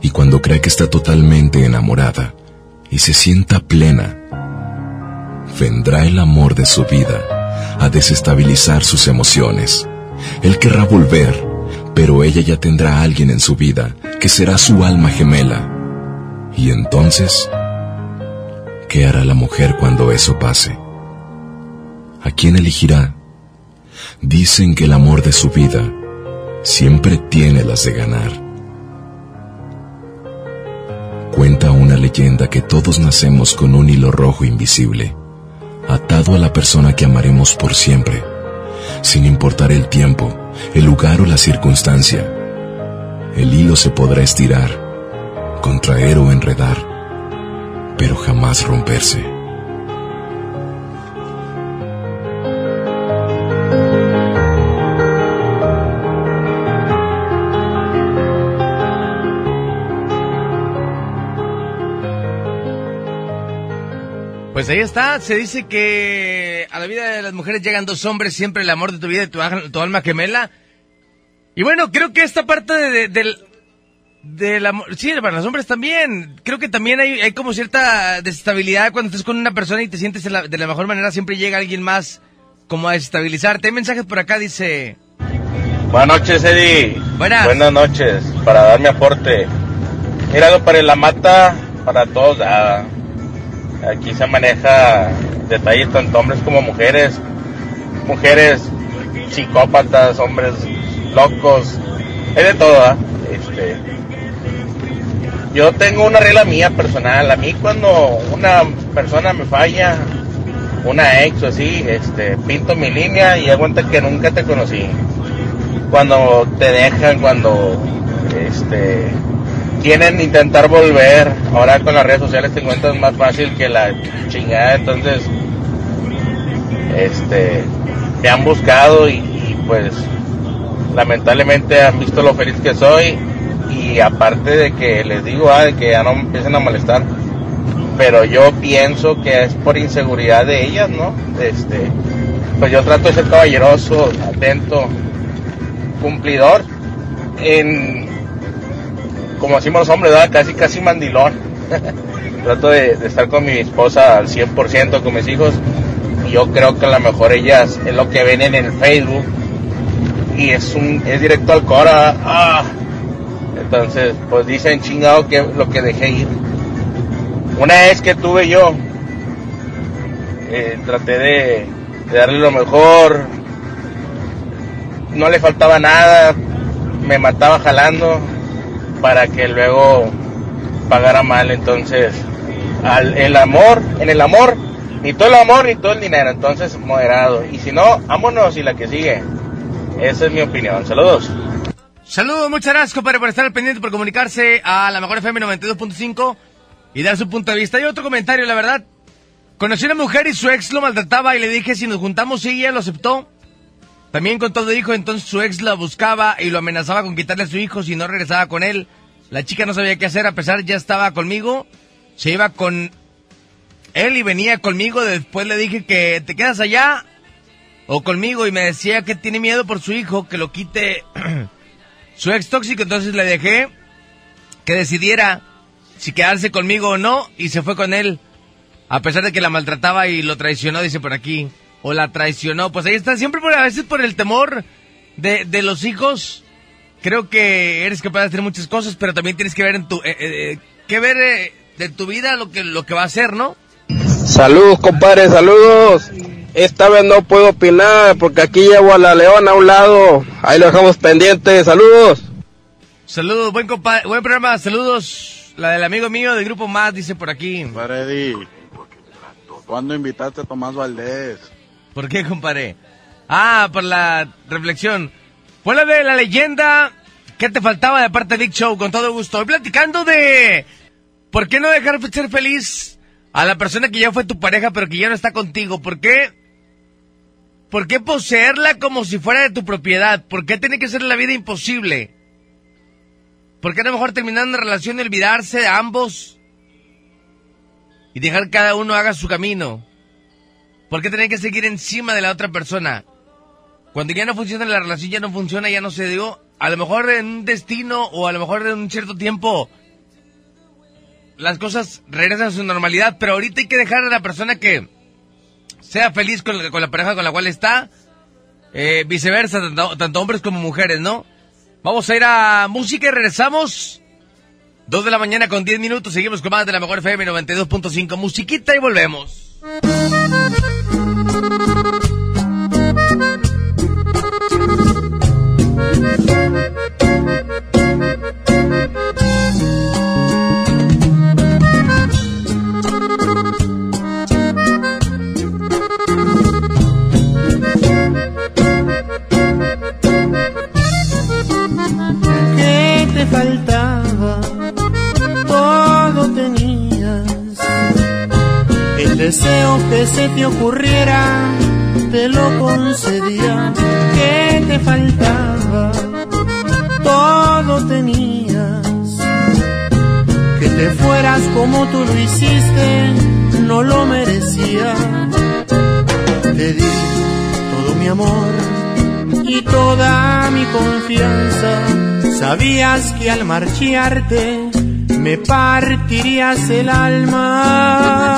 y cuando crea que está totalmente enamorada y se sienta plena, vendrá el amor de su vida a desestabilizar sus emociones. Él querrá volver, pero ella ya tendrá a alguien en su vida que será su alma gemela. Y entonces, ¿qué hará la mujer cuando eso pase? ¿A quién elegirá? Dicen que el amor de su vida siempre tiene las de ganar. Cuenta una leyenda que todos nacemos con un hilo rojo invisible, atado a la persona que amaremos por siempre, sin importar el tiempo, el lugar o la circunstancia. El hilo se podrá estirar, contraer o enredar, pero jamás romperse. Pues ahí está, se dice que a la vida de las mujeres llegan dos hombres, siempre el amor de tu vida y tu, tu alma gemela. Y bueno, creo que esta parte de, de- del, del amor, sí, para los hombres también, creo que también hay, hay como cierta desestabilidad cuando estás con una persona y te sientes de la, de la mejor manera, siempre llega alguien más como a desestabilizarte. Hay mensajes por acá, dice... Buenas noches, Eddie. Buenas. Buenas noches, para dar mi aporte. Mira, para la mata, para todos. ah, aquí se maneja detalles tanto hombres como mujeres. Mujeres psicópatas, hombres locos. Es de todo, ¿ah? Este, yo tengo una regla mía personal. A mí cuando una persona me falla, una ex o así, este, pinto mi línea y aguanta que nunca te conocí cuando te dejan, cuando este quieren intentar volver, ahora con las redes sociales te encuentras más fácil que la chingada, entonces este me han buscado y, pues lamentablemente han visto lo feliz que soy y aparte de que les digo ah, de que ya no me empiecen a molestar pero yo pienso que es por inseguridad de ellas no este pues yo trato de ser caballeroso atento cumplidor en como decimos los hombres ¿verdad? casi casi mandilón. [LAUGHS] Trato de, estar con mi esposa al 100% con mis hijos. Y yo creo que a lo mejor ellas es lo que ven en el Facebook. Y es un es directo al cora ah. entonces pues dicen chingado que lo que dejé ir una vez que tuve yo eh, traté de darle lo mejor. No le faltaba nada. Me mataba jalando para que luego pagara mal entonces al, el amor en el amor ni todo el amor ni todo el dinero entonces moderado y si no vámonos y la que sigue esa es mi opinión saludos Saludos, muchas gracias, compadre, por estar al pendiente, por comunicarse a la mejor FM 92.5 y dar su punto de vista. Y otro comentario, la verdad. Conocí a una mujer y su ex lo maltrataba y le dije si nos juntamos y ella lo aceptó. También con todo hijo, entonces su ex la buscaba y lo amenazaba con quitarle a su hijo si no regresaba con él. La chica no sabía qué hacer, a pesar ya estaba conmigo. Se iba con él y venía conmigo, después le dije que te quedas allá o conmigo. Y me decía que tiene miedo por su hijo, que lo quite [CLEARS THROAT] su ex tóxico, entonces le dejé que decidiera si quedarse conmigo o no y se fue con él, a pesar de que la maltrataba y lo traicionó, dice por aquí, o la traicionó, pues ahí está, siempre por, a veces por el temor de, de los hijos, creo que eres capaz de hacer muchas cosas, pero también tienes que ver en tu, eh, eh, que ver eh, de tu vida lo que, lo que va a hacer, ¿no? Saludos, compadre, saludos. Esta vez no puedo opinar porque aquí llevo a la leona a un lado. Ahí lo dejamos pendiente. Saludos. Saludos, buen compa buen programa, saludos. La del amigo mío del grupo Más dice por aquí. Compadre ¿cuándo invitaste a Tomás Valdés? ¿Por qué, compadre? Ah, por la reflexión. Fue la de la leyenda. ¿Qué te faltaba de parte de Big Show? Con todo gusto. Estoy platicando de... ¿Por qué no dejar ser feliz a la persona que ya fue tu pareja pero que ya no está contigo? ¿Por qué? ¿Por qué poseerla como si fuera de tu propiedad? ¿Por qué tiene que ser la vida imposible? ¿Por qué no mejor terminar una relación y olvidarse de ambos? Y dejar cada uno haga su camino. ¿Por qué tener que seguir encima de la otra persona? Cuando ya no funciona la relación, ya no funciona, ya no se dio. A lo mejor en un destino o a lo mejor en un cierto tiempo las cosas regresan a su normalidad, pero ahorita hay que dejar a la persona que sea feliz con, la pareja con la cual está, eh, viceversa, tanto, tanto, hombres como mujeres, ¿no? Vamos a ir a música y regresamos. Dos de la mañana con 10 minutos, seguimos con más de la mejor FM 92.5, musiquita y volvemos. Faltaba? Todo tenías. El deseo que se te ocurriera, te lo concedía. ¿Qué te faltaba? Todo tenías. Que te fueras como tú lo hiciste, no lo merecía. Te di todo mi amor y toda mi confianza. Sabías que al marcharte me partirías el alma,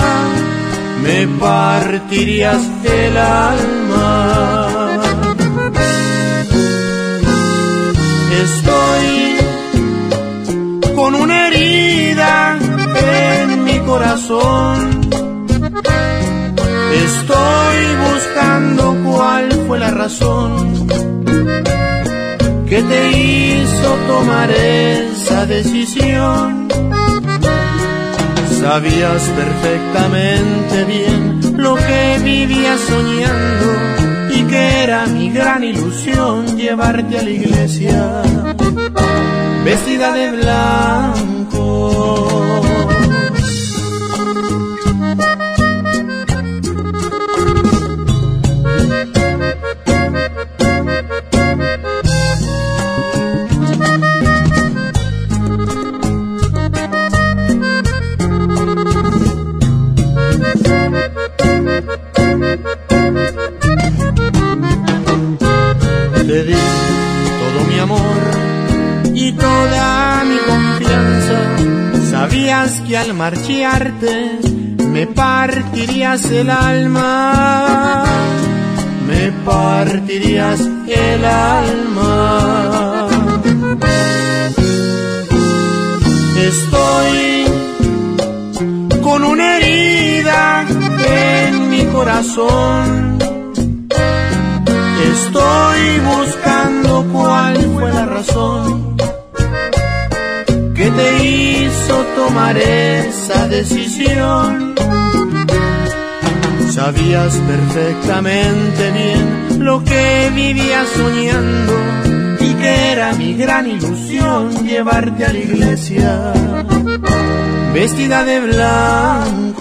me partirías el alma. Estoy con una herida en mi corazón. Estoy buscando cuál fue la razón que te hizo tomar esa decisión. Sabías perfectamente bien lo que vivía soñando y que era mi gran ilusión llevarte a la iglesia vestida de blanco. Que al marcharte me partirías el alma, me partirías el alma. Estoy con una herida en mi corazón. Estoy buscando cuál fue la razón que te hizo tomar esa decisión. Sabías perfectamente bien lo que vivía soñando y que era mi gran ilusión llevarte a la iglesia vestida de blanco.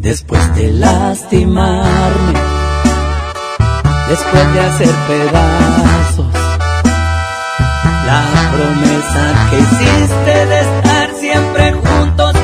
después de lastimarme, después de hacer pedazos la promesa que hiciste de estar siempre juntos.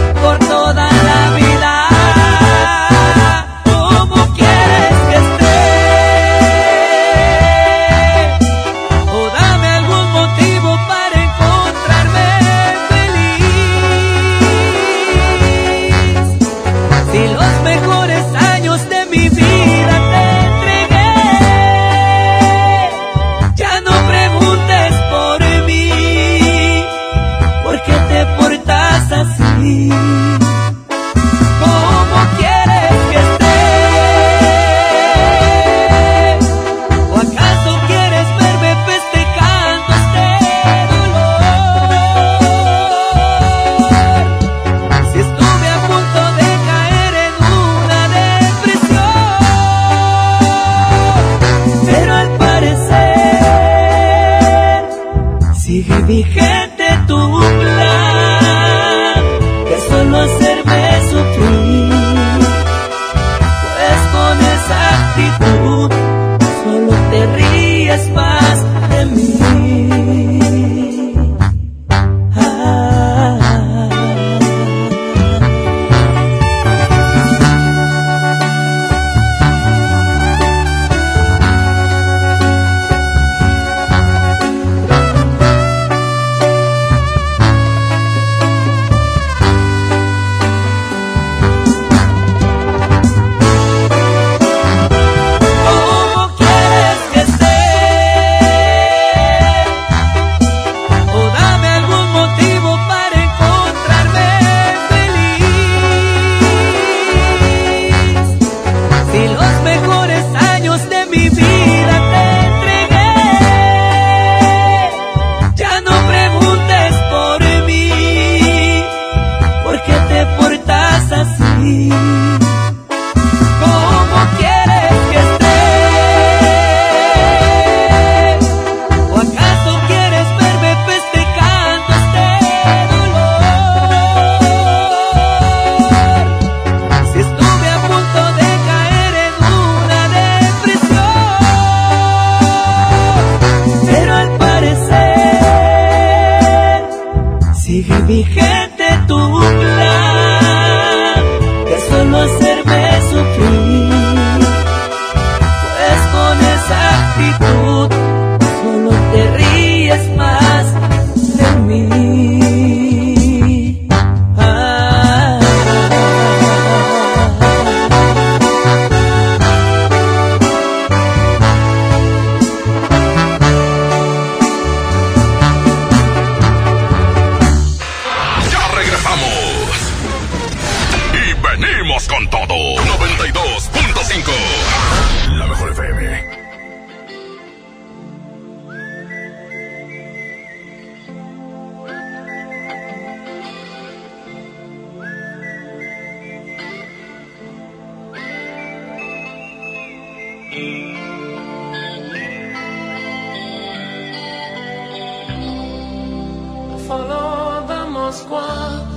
Follow the Moskwa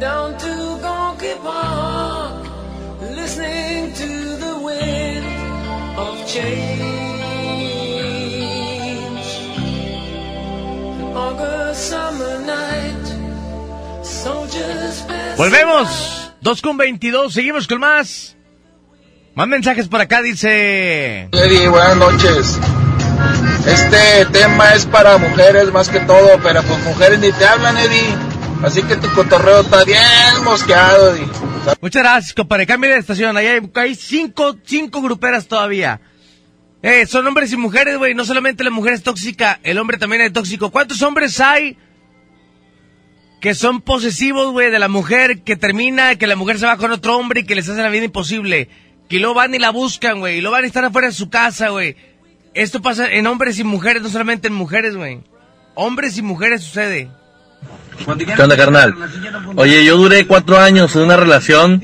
down to Gonky Park, listening to the wind of change. An August summer night, soldiers pass Volvemos. 2 con 22. Seguimos con más. Más mensajes por acá. Dice. Eddie, buenas noches. Este tema es para mujeres más que todo, pero pues mujeres ni te hablan, Eddie. Así que tu cotorreo está bien mosqueado, Eddie. Muchas gracias, compadre. Cambia de estación. Ahí hay, hay cinco, cinco gruperas todavía. Eh, son hombres y mujeres, güey. No solamente la mujer es tóxica, el hombre también es tóxico. ¿Cuántos hombres hay que son posesivos, güey, de la mujer que termina, que la mujer se va con otro hombre y que les hace la vida imposible? Que luego van y la buscan, güey, y luego van a estar afuera de su casa, güey. Esto pasa en hombres y mujeres, no solamente en mujeres, güey. Hombres y mujeres sucede. ¿Qué onda, carnal? Oye, yo duré cuatro años en una relación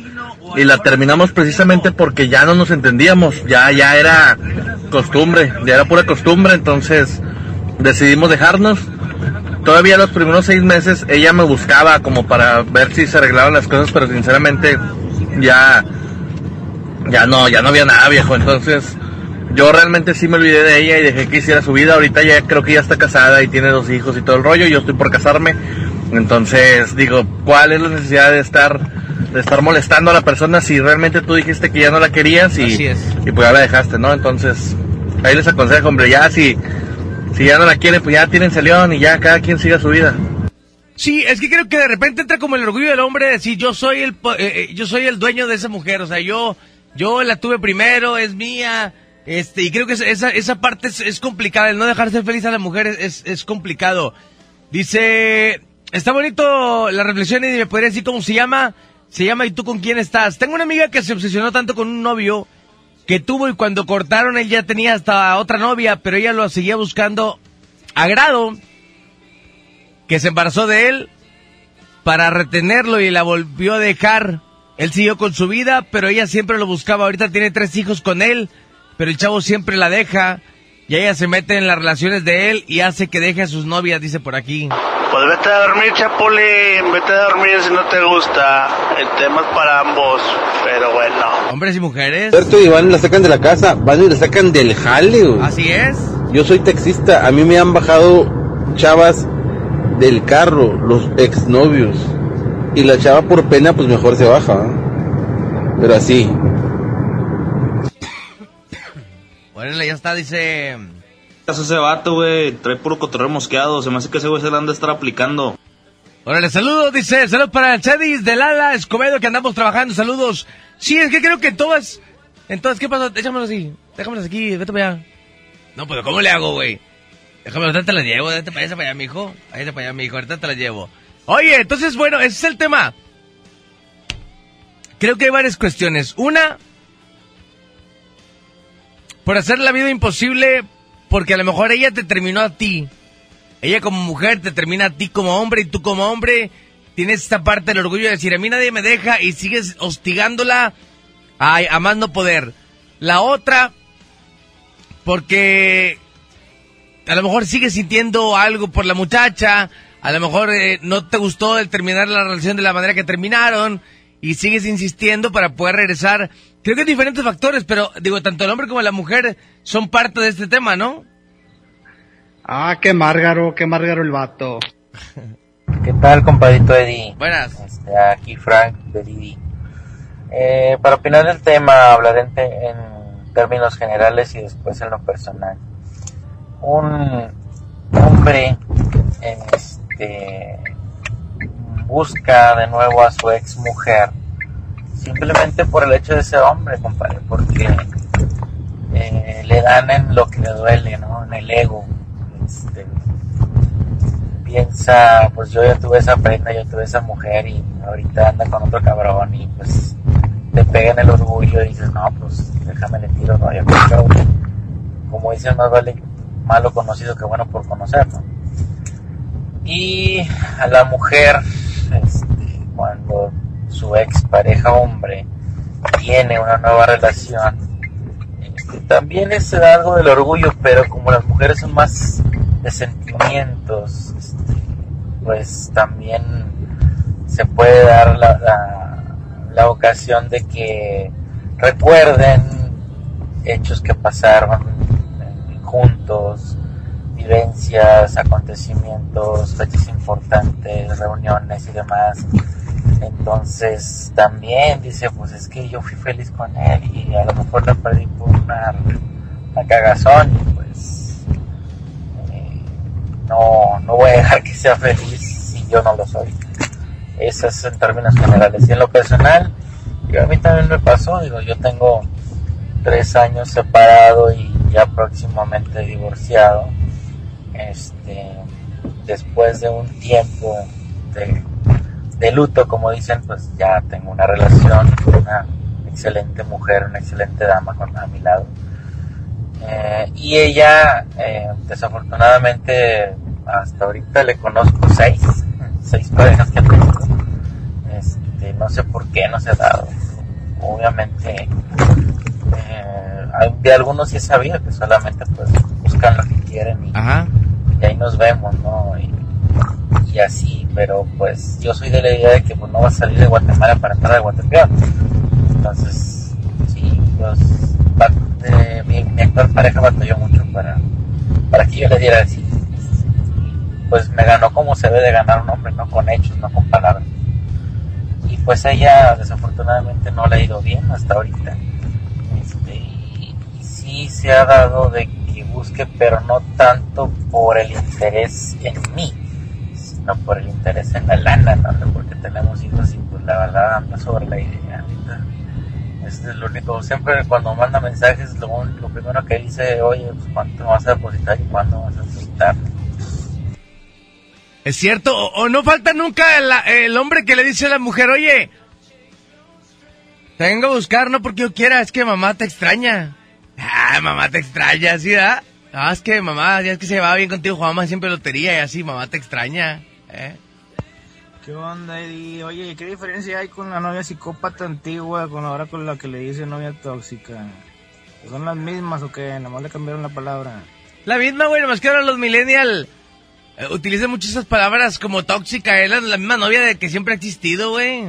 y la terminamos precisamente porque ya no nos entendíamos. Ya, ya era costumbre, ya era pura costumbre, entonces decidimos dejarnos. Todavía los primeros seis meses ella me buscaba como para ver si se arreglaban las cosas, pero sinceramente ya, ya no, ya no había nada viejo. Entonces yo realmente sí me olvidé de ella y dejé que hiciera su vida. Ahorita ya creo que ya está casada y tiene dos hijos y todo el rollo. Yo estoy por casarme. Entonces digo, ¿cuál es la necesidad de estar de estar molestando a la persona si realmente tú dijiste que ya no la querías y, Así es. y pues ya la dejaste, ¿no? Entonces, ahí les aconsejo, hombre, ya si, si ya no la quieren, pues ya tienen león y ya cada quien siga su vida. Sí, es que creo que de repente entra como el orgullo del hombre de decir yo soy el po- eh, eh, yo soy el dueño de esa mujer, o sea, yo yo la tuve primero, es mía, este y creo que esa- esa parte es, complicada, el no dejarse feliz a la mujer es, es, es complicado. Dice, está bonito la reflexión y me podría decir cómo se llama, se llama ¿y tú con quién estás? Tengo una amiga que se obsesionó tanto con un novio que tuvo y cuando cortaron él ya tenía hasta otra novia, pero ella lo seguía buscando a grado que se embarazó de él para retenerlo y la volvió a dejar. Él siguió con su vida, pero ella siempre lo buscaba. Ahorita tiene tres hijos con él, pero el chavo siempre la deja. Y ella se mete en las relaciones de él y hace que deje a sus novias, dice por aquí. Pues vete a dormir, Chapulín, vete a dormir si no te gusta. El tema es para ambos, pero bueno. Hombres y mujeres. Alberto y Iván la sacan de la casa, van y la sacan del jale. Así es. Yo soy taxista, a mí me han bajado chavas del carro, los exnovios. Y la chava por pena, pues mejor se baja. ¿eh? Pero así. Bueno, ya está, dice... Caso ese vato, güey, trae puro cotorreo mosqueado. Se me hace que ese güey se la anda a estar aplicando. Órale, saludos, dice, saludos para el Chadis de Lala Escobedo que andamos trabajando, saludos. Sí, es que creo que todas, entonces, ¿qué pasó? Déjamelos así, déjamelos aquí, vete para allá. No, pero ¿cómo le hago, güey? Déjamelo, ahorita te las llevo, vete para allá, para allá, mijo. Ahí para allá, mijo, ahorita te las llevo. Oye, entonces, bueno, ese es el tema. Creo que hay varias cuestiones. Una, por hacer la vida imposible, porque a lo mejor ella te terminó a ti. Ella como mujer te termina a ti como hombre y tú como hombre tienes esta parte del orgullo de decir a mí nadie me deja y sigues hostigándola a, a poder. La otra, porque a lo mejor sigues sintiendo algo por la muchacha, a lo mejor eh, no te gustó el terminar la relación de la manera que terminaron y sigues insistiendo para poder regresar. Creo que hay diferentes factores, pero digo, tanto el hombre como la mujer son parte de este tema, ¿no? Ah, qué márgaro, qué márgaro el vato. ¿Qué tal, compadito Eddie? Buenas. Este, aquí Frank de Didi. Eh, para opinar del tema, hablaré en, te- en términos generales y después en lo personal. Un hombre este, busca de nuevo a su ex mujer simplemente por el hecho de ser hombre, compadre, porque eh, le dan en lo que le duele, ¿no? En el ego. Este, piensa, pues yo ya tuve esa prenda, yo tuve esa mujer y ahorita anda con otro cabrón y pues te pega en el orgullo y dices, no, pues déjame le tiro rollo. Pero, como dicen, más vale malo conocido que bueno por conocer, ¿no? Y a la mujer, su ex pareja hombre tiene una nueva relación, este, también es algo del orgullo, pero como las mujeres son más de sentimientos, este, pues también se puede dar la, la, la ocasión de que recuerden hechos que pasaron eh, juntos, vivencias, acontecimientos, fechas importantes, reuniones y demás. Entonces también dice, pues es que yo fui feliz con él y a lo mejor la perdí por una, una cagazón y pues eh, no, no voy a dejar que sea feliz si yo no lo soy. Eso es en términos generales. Y en lo personal, digo, a mí también me pasó, digo, yo tengo tres años separado y ya próximamente divorciado. Este, después de un tiempo de, de luto, como dicen, pues ya tengo una relación con una excelente mujer, una excelente dama con, a mi lado. Eh, y ella, eh, desafortunadamente, hasta ahorita le conozco seis, seis parejas que ha tenido. Este, no sé por qué no se ha dado. Obviamente, eh, de algunos sí sabido que solamente pues buscan lo que quieren y, y ahí nos vemos, ¿no? Y, y así, pero pues yo soy de la idea de que pues, no va a salir de Guatemala para entrar a Guatemala. Entonces, sí, pues, va- este, mi, mi actual pareja batalló mucho para, para que yo le diera así. Pues me ganó como se debe de ganar un hombre, no con hechos, no con palabras. Y pues ella desafortunadamente no le ha ido bien hasta ahorita. Este, y, y sí se ha dado de que busque, pero no tanto por el interés en mí, sino por el interés en la lana, ¿no? Porque tenemos hijos y pues la verdad anda sobre la idea. Este es lo único. Siempre cuando manda mensajes, lo, lo primero que dice, oye, pues cuánto vas a depositar y cuándo vas a depositar. Es cierto, o, no falta nunca el, hombre que le dice a la mujer, oye, te vengo a buscar no porque yo quiera, es que mamá te extraña. Ah, mamá te extraña, ¿sí, da? Ah, es que mamá, ya es que se va bien contigo, jugamos siempre lotería y así, mamá te extraña. ¿Eh? ¿Qué onda, Eddie? Oye, ¿qué diferencia hay con la novia psicópata antigua con ahora con la que le dice novia tóxica? ¿Son las mismas o qué? Nomás le cambiaron la palabra. La misma, güey, nomás que ahora los millennial eh, utilizan mucho esas palabras como tóxica, es la, la misma novia de que siempre ha existido, güey.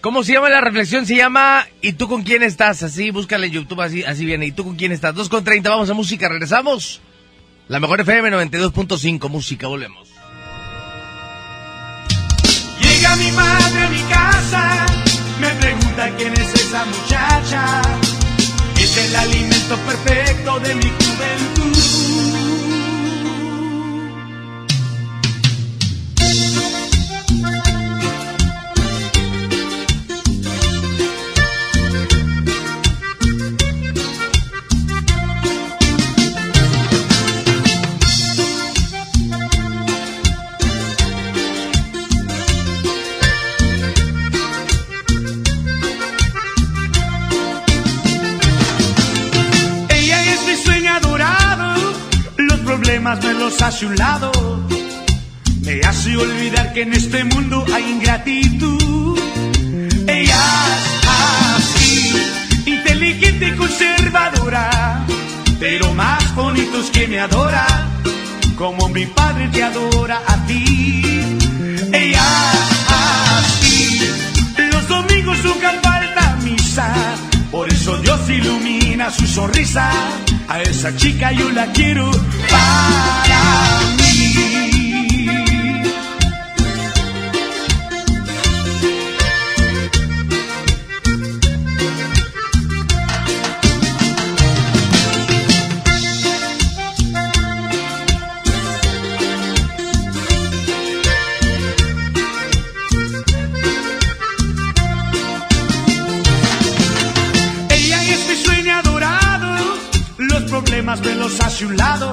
¿Cómo se llama la reflexión? Se llama ¿Y tú con quién estás? Así, búscale en YouTube, así, así viene. ¿Y tú con quién estás? 2 con 30, vamos a música, regresamos. La mejor FM 92.5, música, volvemos. Llega mi madre a mi casa, me pregunta quién es esa muchacha. Es el alimento perfecto de mi juventud. Problemas me los hace un lado. Me hace olvidar que en este mundo hay ingratitud. Ella es así, inteligente y conservadora, pero más bonito es que me adora, como mi padre te adora a ti. Ella es así, los domingos nunca falta misa, por eso Dios ilumina su sonrisa. A esa chica yo la quiero para mí. Un lado.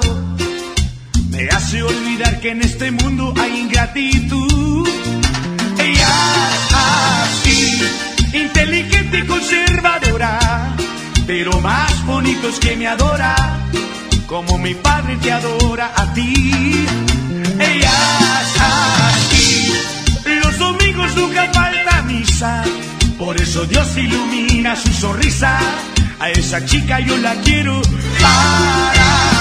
Me hace olvidar que en este mundo hay ingratitud. Ella es así, inteligente y conservadora, pero más bonito es que me adora, como mi padre te adora a ti. Ella es así, los domingos nunca falta misa, por eso Dios ilumina su sonrisa. A esa chica yo la quiero para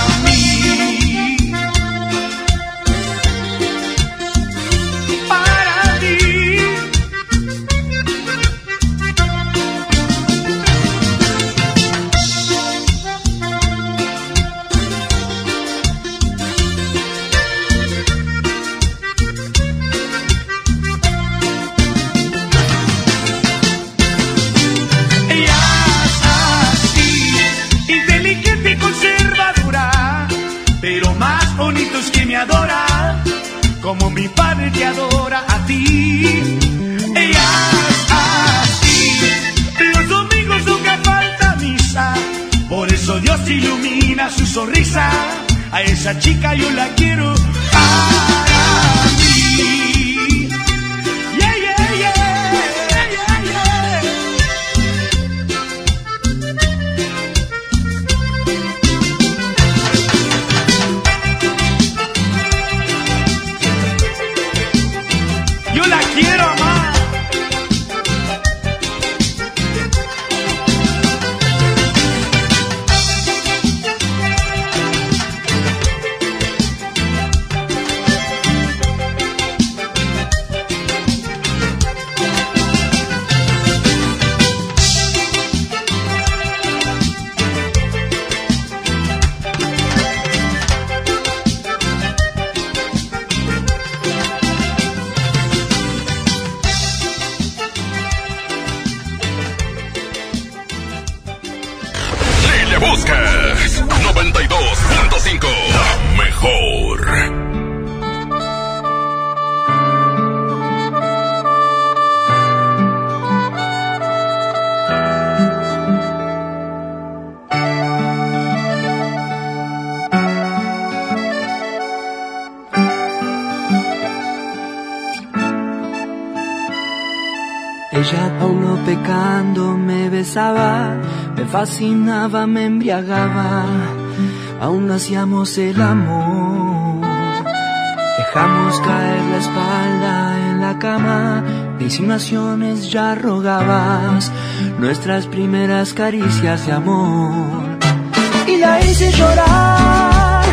como mi padre te adora a ti. Ella es así, los domingos nunca falta misa, por eso Dios ilumina su sonrisa. A esa chica yo la quiero mí. Fascinaba, me embriagaba, aún hacíamos el amor. Dejamos caer la espalda en la cama, de insinuaciones ya rogabas, nuestras primeras caricias de amor. Y la hice llorar,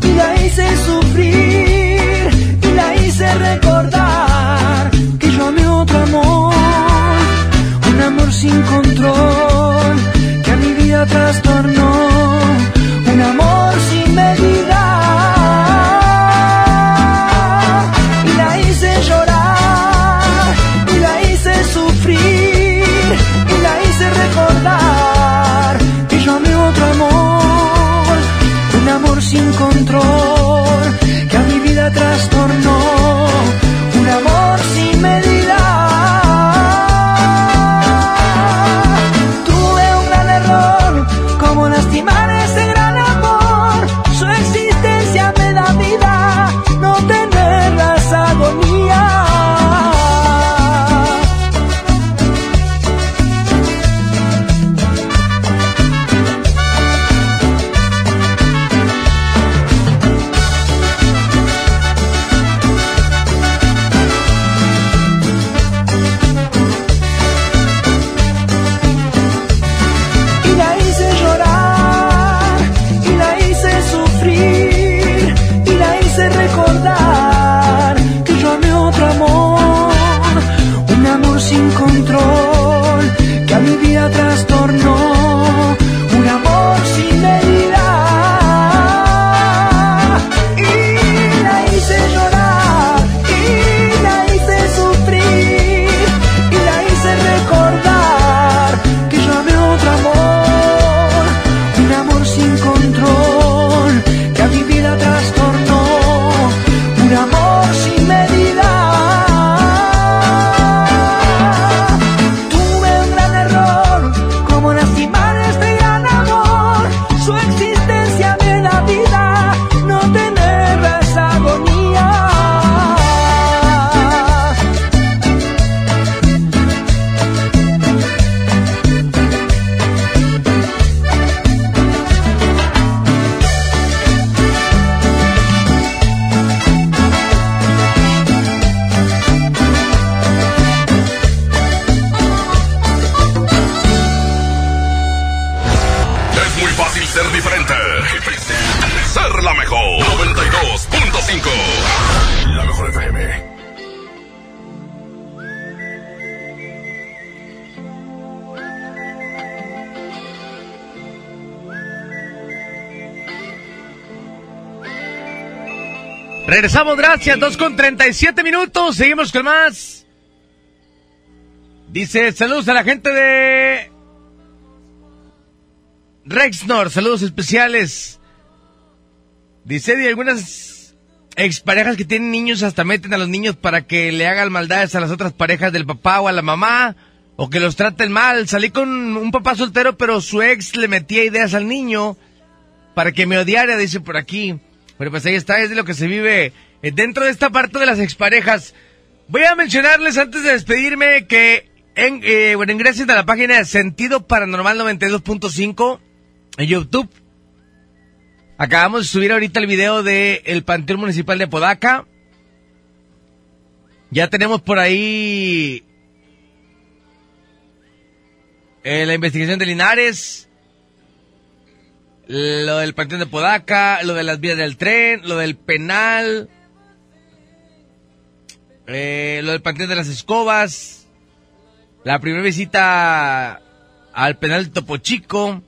y la hice sufrir, y la hice recordar que yo amé otro amor, un amor sin control vida trastornó, Regresamos, gracias. 2 con 37 minutos. Seguimos con más. Dice, saludos a la gente de Rexnor, saludos especiales. Dice, de algunas exparejas que tienen niños hasta meten a los niños para que le hagan maldades a las otras parejas del papá o a la mamá, o que los traten mal. Salí con un papá soltero, pero su ex le metía ideas al niño para que me odiara, dice por aquí. Pero pues ahí está, es de lo que se vive eh, dentro de esta parte de las exparejas. Voy a mencionarles antes de despedirme que en, eh, bueno, ingresen a la página de Sentido Paranormal 92.5 en YouTube. Acabamos de subir ahorita el video de el Panteón Municipal de Podaca. Ya tenemos por ahí eh, la investigación de Linares, lo del Panteón de Podaca, lo de las vías del tren, lo del penal, eh, lo del Panteón de las Escobas, la primera visita al penal de Topo Chico.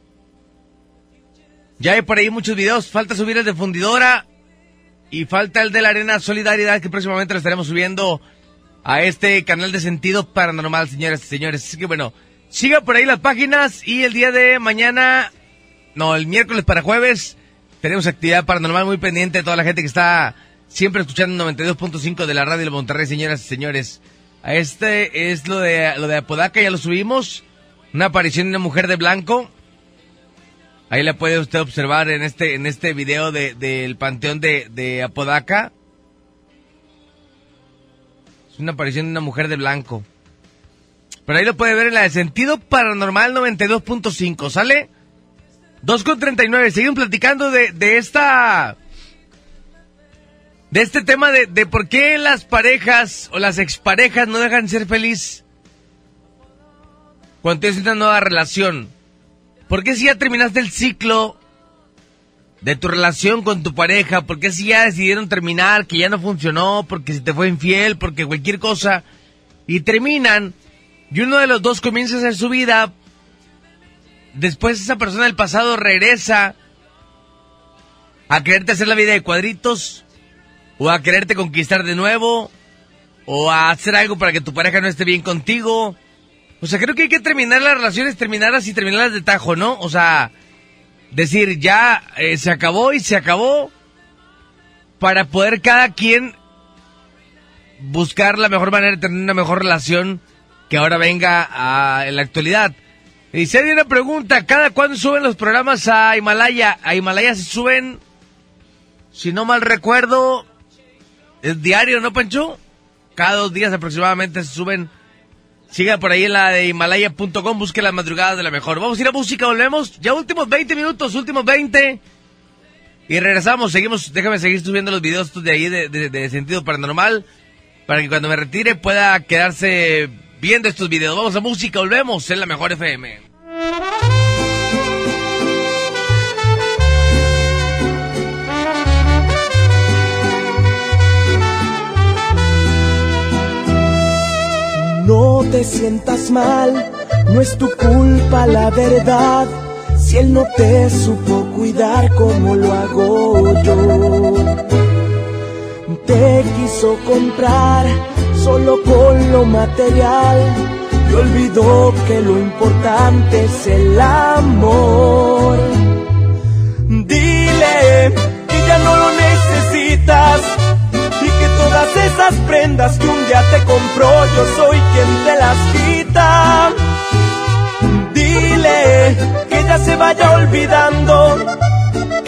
Ya hay por ahí muchos videos, falta subir el de Fundidora y falta el de la Arena Solidaridad que próximamente lo estaremos subiendo a este canal de sentido paranormal, señoras y señores. Así que bueno, siga por ahí las páginas y el día de mañana no, el miércoles para jueves tenemos actividad paranormal muy pendiente de toda la gente que está siempre escuchando 92.5 de la radio de Monterrey, señoras y señores. Este es lo de, lo de Apodaca, ya lo subimos. Una aparición de una mujer de blanco. Ahí la puede usted observar en este, en este video de- del panteón de, de Apodaca. Es una aparición de una mujer de blanco. Pero ahí lo puede ver en la de sentido paranormal 92.5, ¿sale? 2 con 39, seguimos platicando de, de esta... De este tema de, de por qué las parejas o las exparejas no dejan ser feliz cuando tienes una nueva relación. ¿Por qué si ya terminaste el ciclo de tu relación con tu pareja? ¿Por qué si ya decidieron terminar, que ya no funcionó, porque si te fue infiel, porque cualquier cosa? Y terminan y uno de los dos comienza a hacer su vida. Después esa persona del pasado regresa a quererte hacer la vida de cuadritos o a quererte conquistar de nuevo o a hacer algo para que tu pareja no esté bien contigo. O sea, creo que hay que terminar las relaciones, terminarlas y terminarlas de tajo, ¿no? O sea, decir, ya eh, se acabó y se acabó para poder cada quien buscar la mejor manera de tener una mejor relación que ahora venga a, en la actualidad. Y si hay una pregunta, ¿cada cuándo suben los programas a Himalaya? A Himalaya se suben, si no mal recuerdo, es diario, ¿no, Pancho? Cada dos días aproximadamente se suben. Siga por ahí en la de Himalaya.com, busque las madrugadas de la mejor. Vamos a ir a música, volvemos. Ya últimos 20 minutos, últimos 20. Y regresamos, seguimos, déjame seguir subiendo los videos de ahí de sentido paranormal. Para que cuando me retire pueda quedarse viendo estos videos. Vamos a música, volvemos en la mejor FM. No te sientas mal, no es tu culpa la verdad. Si él no te supo cuidar como lo hago yo, te quiso comprar solo con lo material y olvidó que lo importante es el amor. Dile que ya no lo necesitas y que todas esas prendas que un día te compró yo soy quien te las quita. Dile que ya se vaya olvidando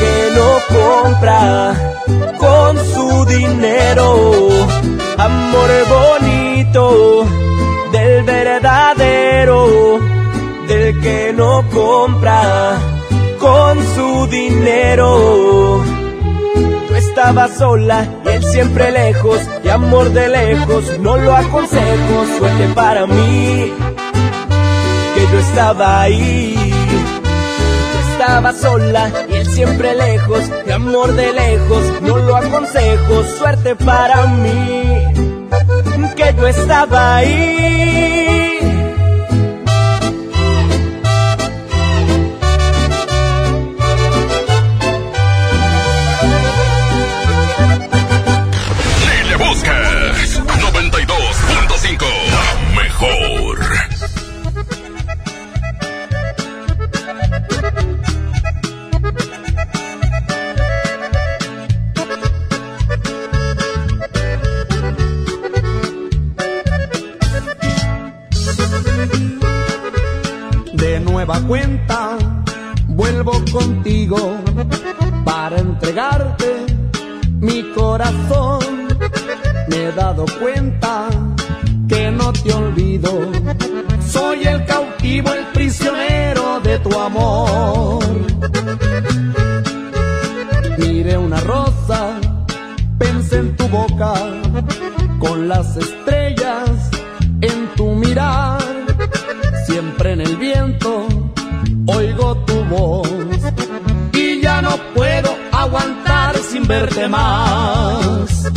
que no compra con su dinero. Amor bonito del verdadero, del que no compra con su dinero. Tú estabas sola y él siempre lejos, y amor de lejos, no lo aconsejo, suerte para mí, que yo estaba ahí. Tú estabas sola y siempre lejos, y amor de lejos, no lo aconsejo, suerte para mí, que yo estaba ahí. cuenta, vuelvo contigo para entregarte mi corazón. Me he dado cuenta que no te olvido. Soy el cautivo, el prisionero de tu amor. Miré una rosa, pensé en tu boca con las estrellas quererte más.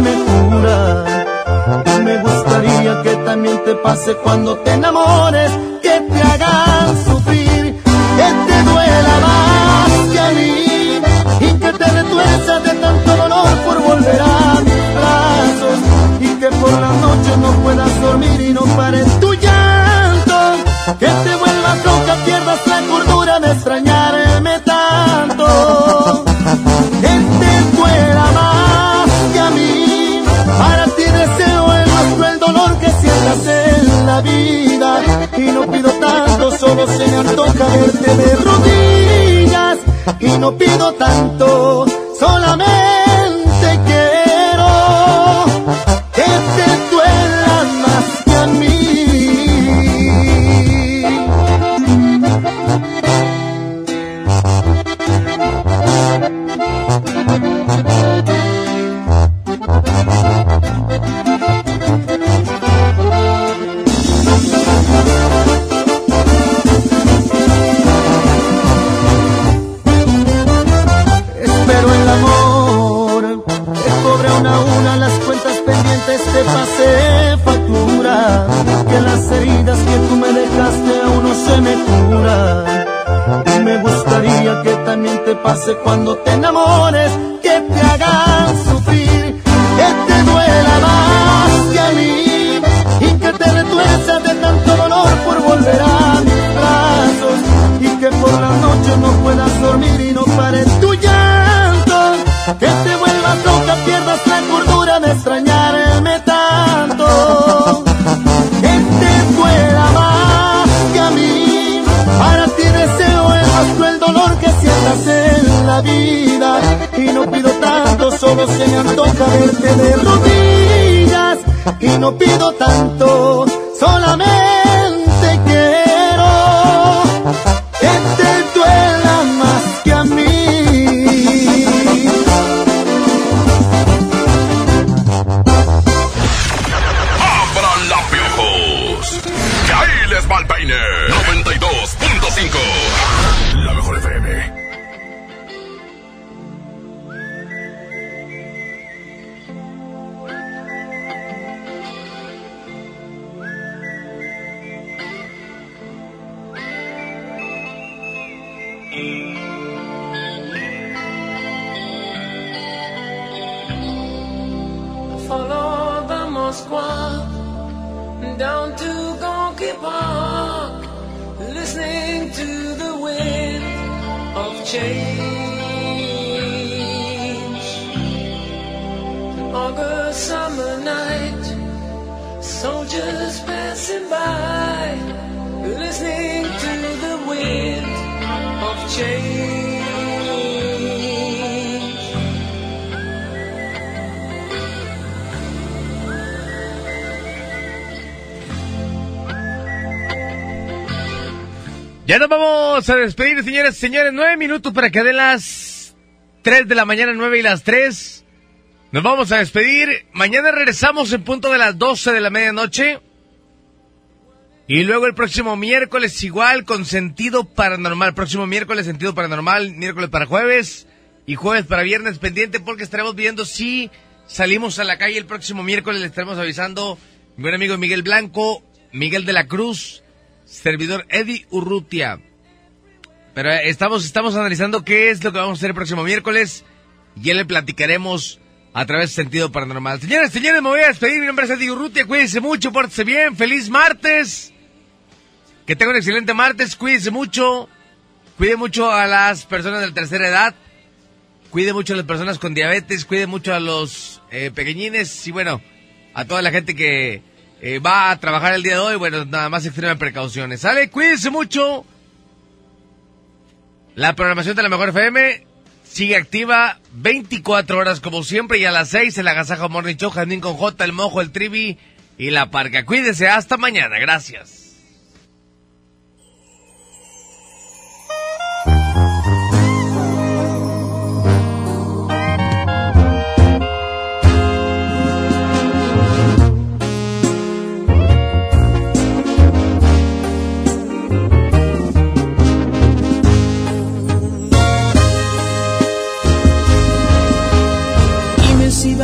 me. Me gustaría que también te pase cuando te enamores no pido tanto. Señores. Nueve minutos para que den las tres de la mañana, nueve y las tres. Nos vamos a despedir. Mañana regresamos en punto de las doce de la medianoche. Y luego el próximo miércoles igual con sentido paranormal. Próximo miércoles sentido paranormal, miércoles para jueves y jueves para viernes pendiente porque estaremos viendo si salimos a la calle el próximo miércoles. Le estaremos avisando mi buen amigo Miguel Blanco, Miguel de la Cruz, servidor Eddie Urrutia. Pero eh, estamos, estamos analizando qué es lo que vamos a hacer el próximo miércoles y ya le platicaremos a través de Sentido Paranormal. Señores, señores, me voy a despedir. Mi nombre es Eddie Urrutia. Cuídense mucho, pórtense bien. Feliz martes. Que tengan un excelente martes. Cuídense mucho. Cuide mucho a las personas de la tercera edad. Cuide mucho a las personas con diabetes. Cuide mucho a los eh, pequeñines. Y bueno, a toda la gente que eh, va a trabajar el día de hoy. Bueno, nada más extremen precauciones. ¿Sale? Cuídense mucho. La programación de la Mejor FM sigue activa 24 horas como siempre y a las 6 el Agasajo Morning Show, Jardín con J, el Mojo, el Trivi y la Parca. Cuídense, hasta mañana. Gracias.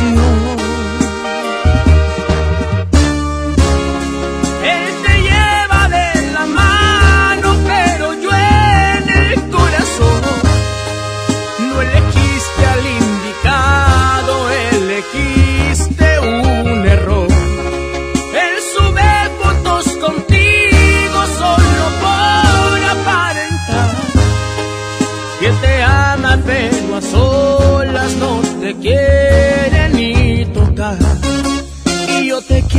you.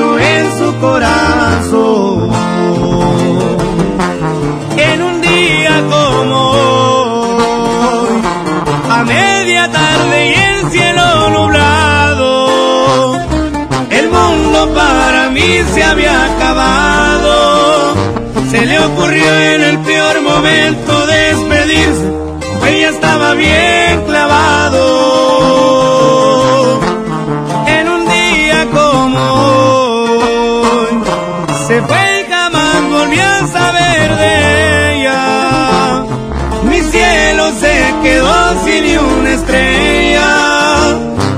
En su corazón. En un día como hoy, a media tarde y el cielo nublado, el mundo para mí se había acabado. Se le ocurrió en el peor momento despedirse ella estaba bien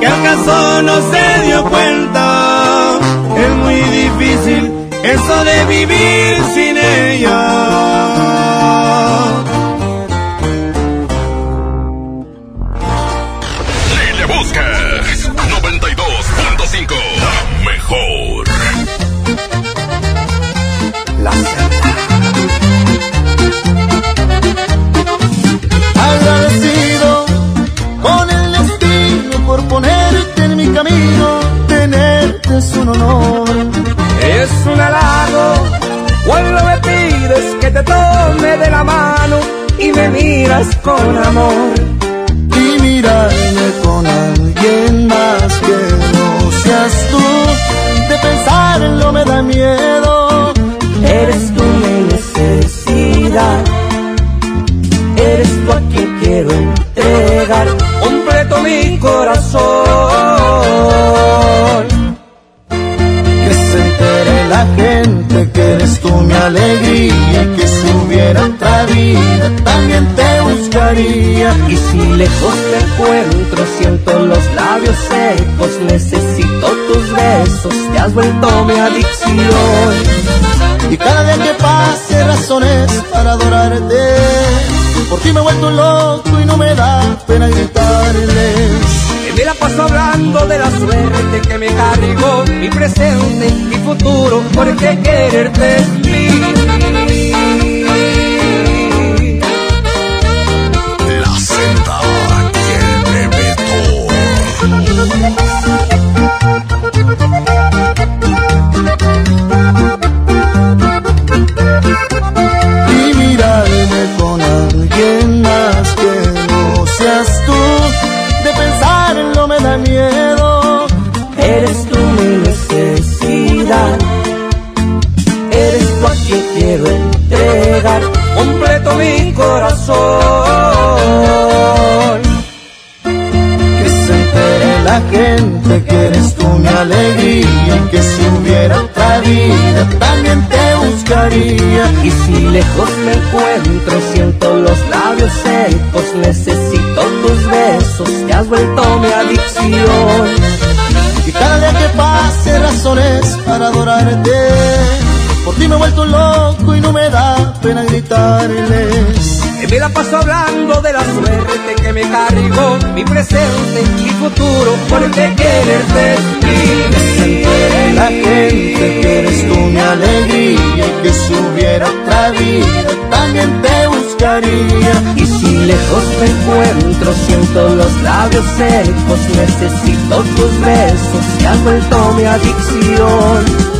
que acaso no se dio cuenta. Es muy difícil eso de vivir sin ella. Con amor. Y mirarme con alguien más que no seas tú, de pensarlo me da miedo. Eres tú mi necesidad, eres tú a quien quiero entregar completo mi corazón. Que se entere la gente que eres tú mi alegría, que si hubiera otra vida también te buscaría. Y si lejos te encuentro, siento los labios secos, necesito tus besos, te has vuelto mi adicción. Y cada día que pase razones para adorarte, por ti me he vuelto loco y no me da pena gritarles. paso hablando de la suerte que me cargó mi presente y futuro, porque quererte es mí. Quiero entregar completo mi corazón. Que se entere la gente que eres tú mi alegría. Y que si hubiera otra vida también te buscaría. Y si lejos me encuentro, siento los labios secos, necesito tus besos, te has vuelto mi adicción. Y cada día que pase razones para adorarte. Por ti me he vuelto loco y no me da pena gritarles. Que me la paso hablando de la suerte que me cargó mi presente y futuro, porque quererte es mí. se entere la gente que eres tú mi alegría y que si hubiera otra vida también te buscaría. Y si lejos me encuentro, siento los labios secos, necesito tus besos, te has vuelto mi adicción.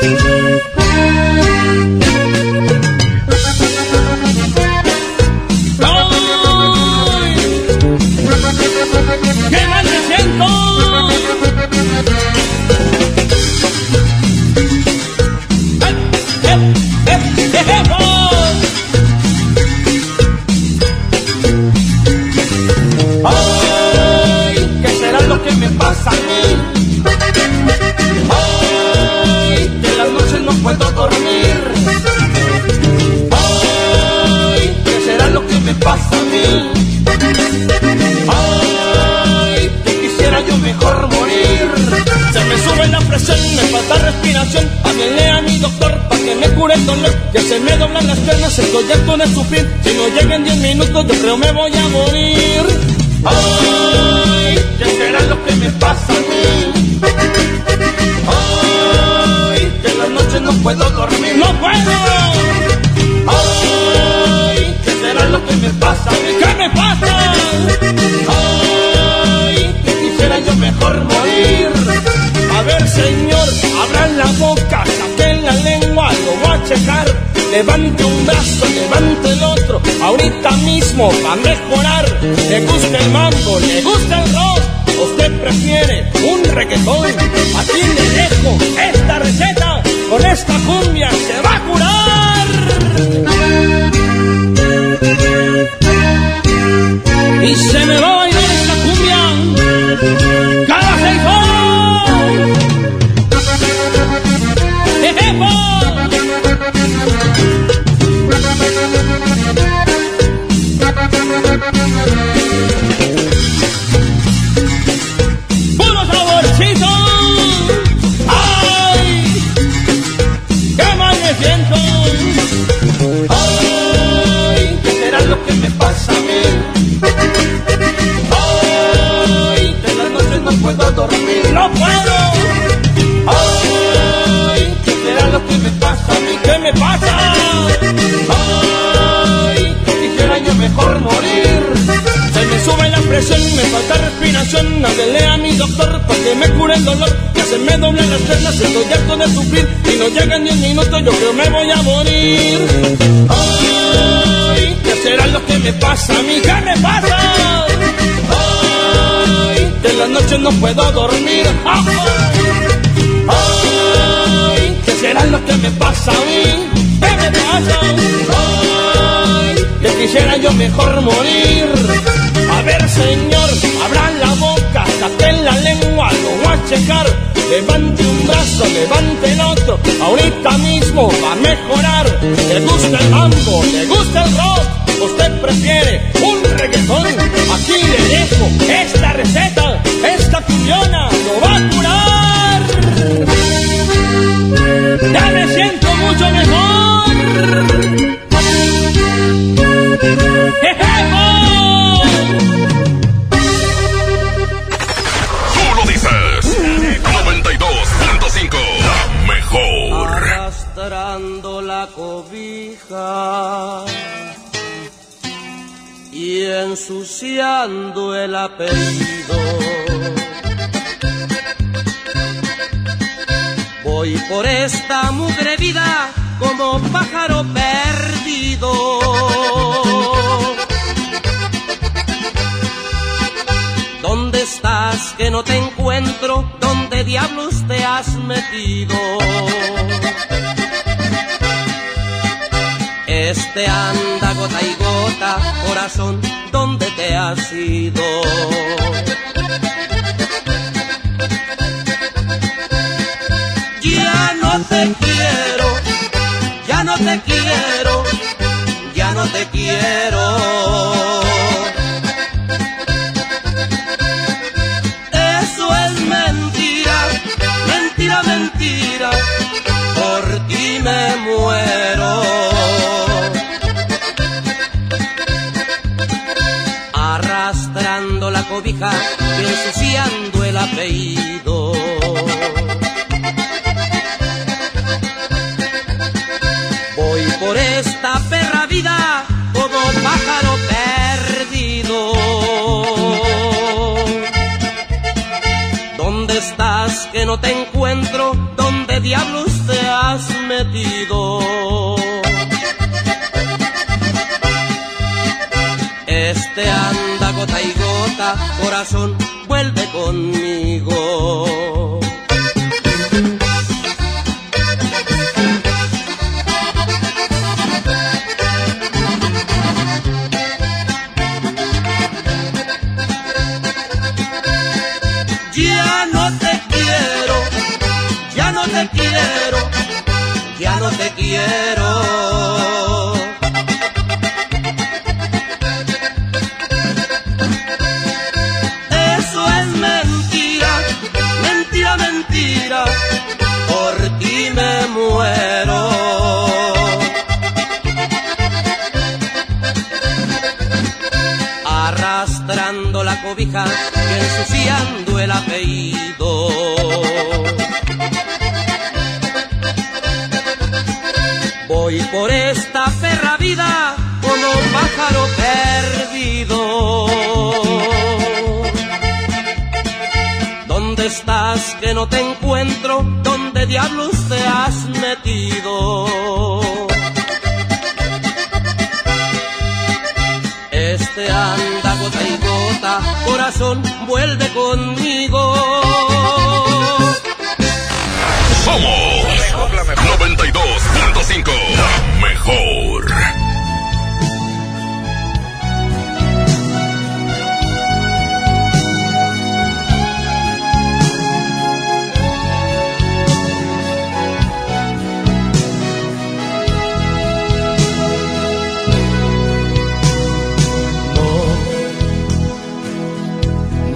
¡Qué falta respiración. Háblele a mi doctor para que me cure el dolor. Que se me doblan las piernas, estoy harto de sufrir. Si no llegan 10 minutos, yo creo me voy a morir. Ay, ¿qué será lo que me pasa a mí? Ay, que en las noches no puedo dormir. ¡No puedo! Ay, ¿qué será lo que me pasa a mí? ¿Qué me pasa? Ay, que quisiera yo mejor morir. A ver, señor, abran la boca, saquen la lengua, lo voy a checar. Levante un brazo, levante el otro, ahorita mismo va a mejorar. Le gusta el mambo, le gusta el rock, usted prefiere un reggaetón. Aquí le dejo esta receta, con esta cumbia se va a curar. Y se me va a bailar esta cumbia me falta respiración. Háblele a mi doctor para que me cure el dolor. Que se me doblan las piernas, estoy harto de sufrir. Y no llegan 10 minutos, yo creo me voy a morir. Ay, ¿qué será lo que me pasa a mí? ¿Qué me pasa? Ay, De las noches no puedo dormir. Ay, ¿qué será lo que me pasa a mí? ¿Qué me pasa? mejor morir. Señor, abra la boca, saque la lengua, lo voy a checar. Levante un brazo, levante el otro, ahorita mismo va a mejorar. Le gusta el mambo, le gusta el rock, usted prefiere un reggaetón. Aquí le dejo esta receta, esta cuñona lo va a curar. Ya me siento mucho mejor. Y ensuciando el apellido. Voy por esta mugre vida como pájaro perdido. ¿Dónde estás que no te encuentro? ¿Dónde diablos te has metido? Este anda gota y gota, corazón, ¿dónde te has ido? Ya no te quiero, ya no te quiero, ya no te quiero. Cobija ensuciando el apellido. Voy por esta perra vida como pájaro perdido. ¿Dónde estás que no te encuentro? ¿Dónde diablos te has metido? Corazón, vuelve conmigo. Que no te encuentro? ¿Dónde diablos te has metido?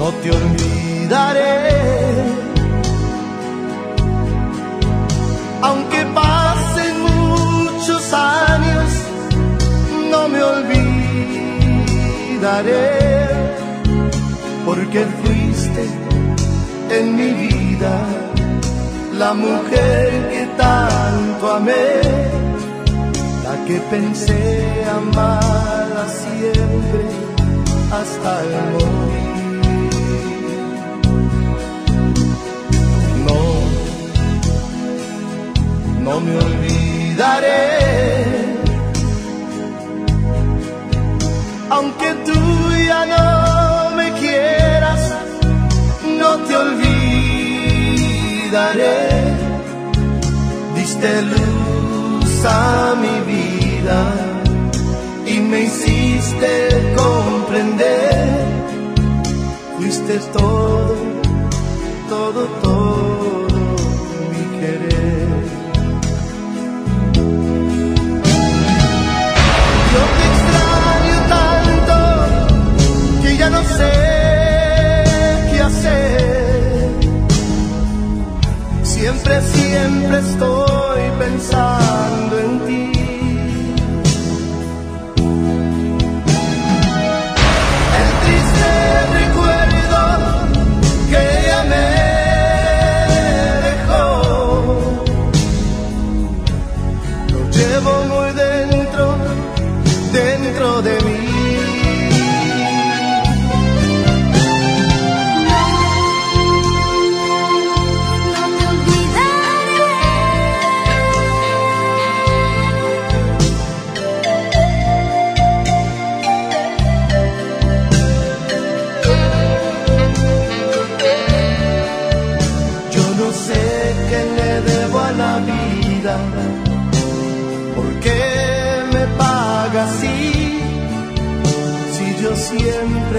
No te olvidaré. Aunque pasen muchos años, no me olvidaré. Porque fuiste en mi vida la mujer que tanto amé, la que pensé amarla siempre hasta el morir. no me olvidaré. Aunque tú ya no me quieras, no te olvidaré. Diste luz a mi vida y me hiciste comprender. Fuiste todo, todo, todo. qué hacer. Siempre, siempre estoy pensando.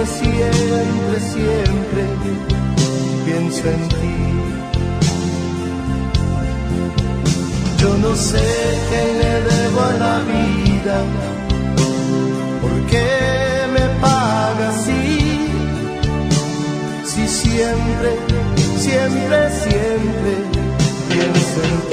siempre, siempre, pienso en ti. Yo no sé qué le debo a la vida, por qué me paga así, si siempre, siempre, siempre pienso en ti.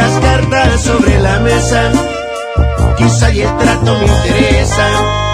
las cartas sobre la mesa. Quizá y el trato me interesa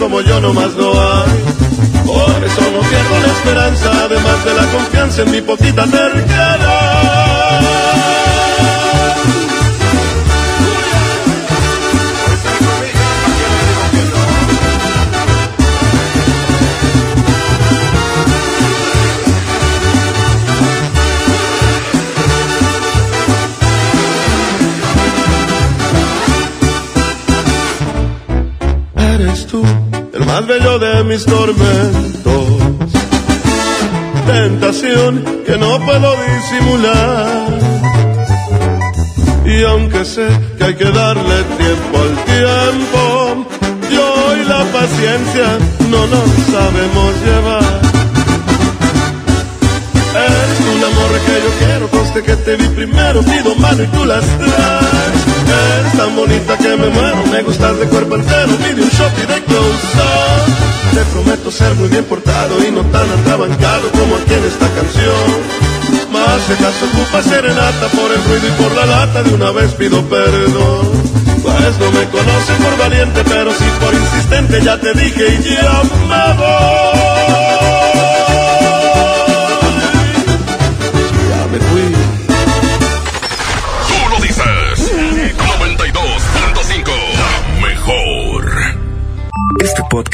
como yo nomás no hay. Por eso no pierdo la esperanza, además de la confianza en mi poquita cercana. Mis tormentos. Tentación que no puedo disimular. Y aunque sé que hay que darle tiempo al tiempo, yo y la paciencia no nos sabemos llevar. Eres el amor que yo quiero, conste que te vi primero, pido mano y tú las traes. Eres tan bonita que me muero, me gustas de cuerpo entero, pide un shot y de close. Te prometo ser muy bien portado y no tan atrabancado como aquí en esta canción. Más si acaso ocupa serenata por el ruido y por la lata, de una vez pido perdón. Pues no me conocen por valiente, pero sí por insistente, ya te dije y ya me voy.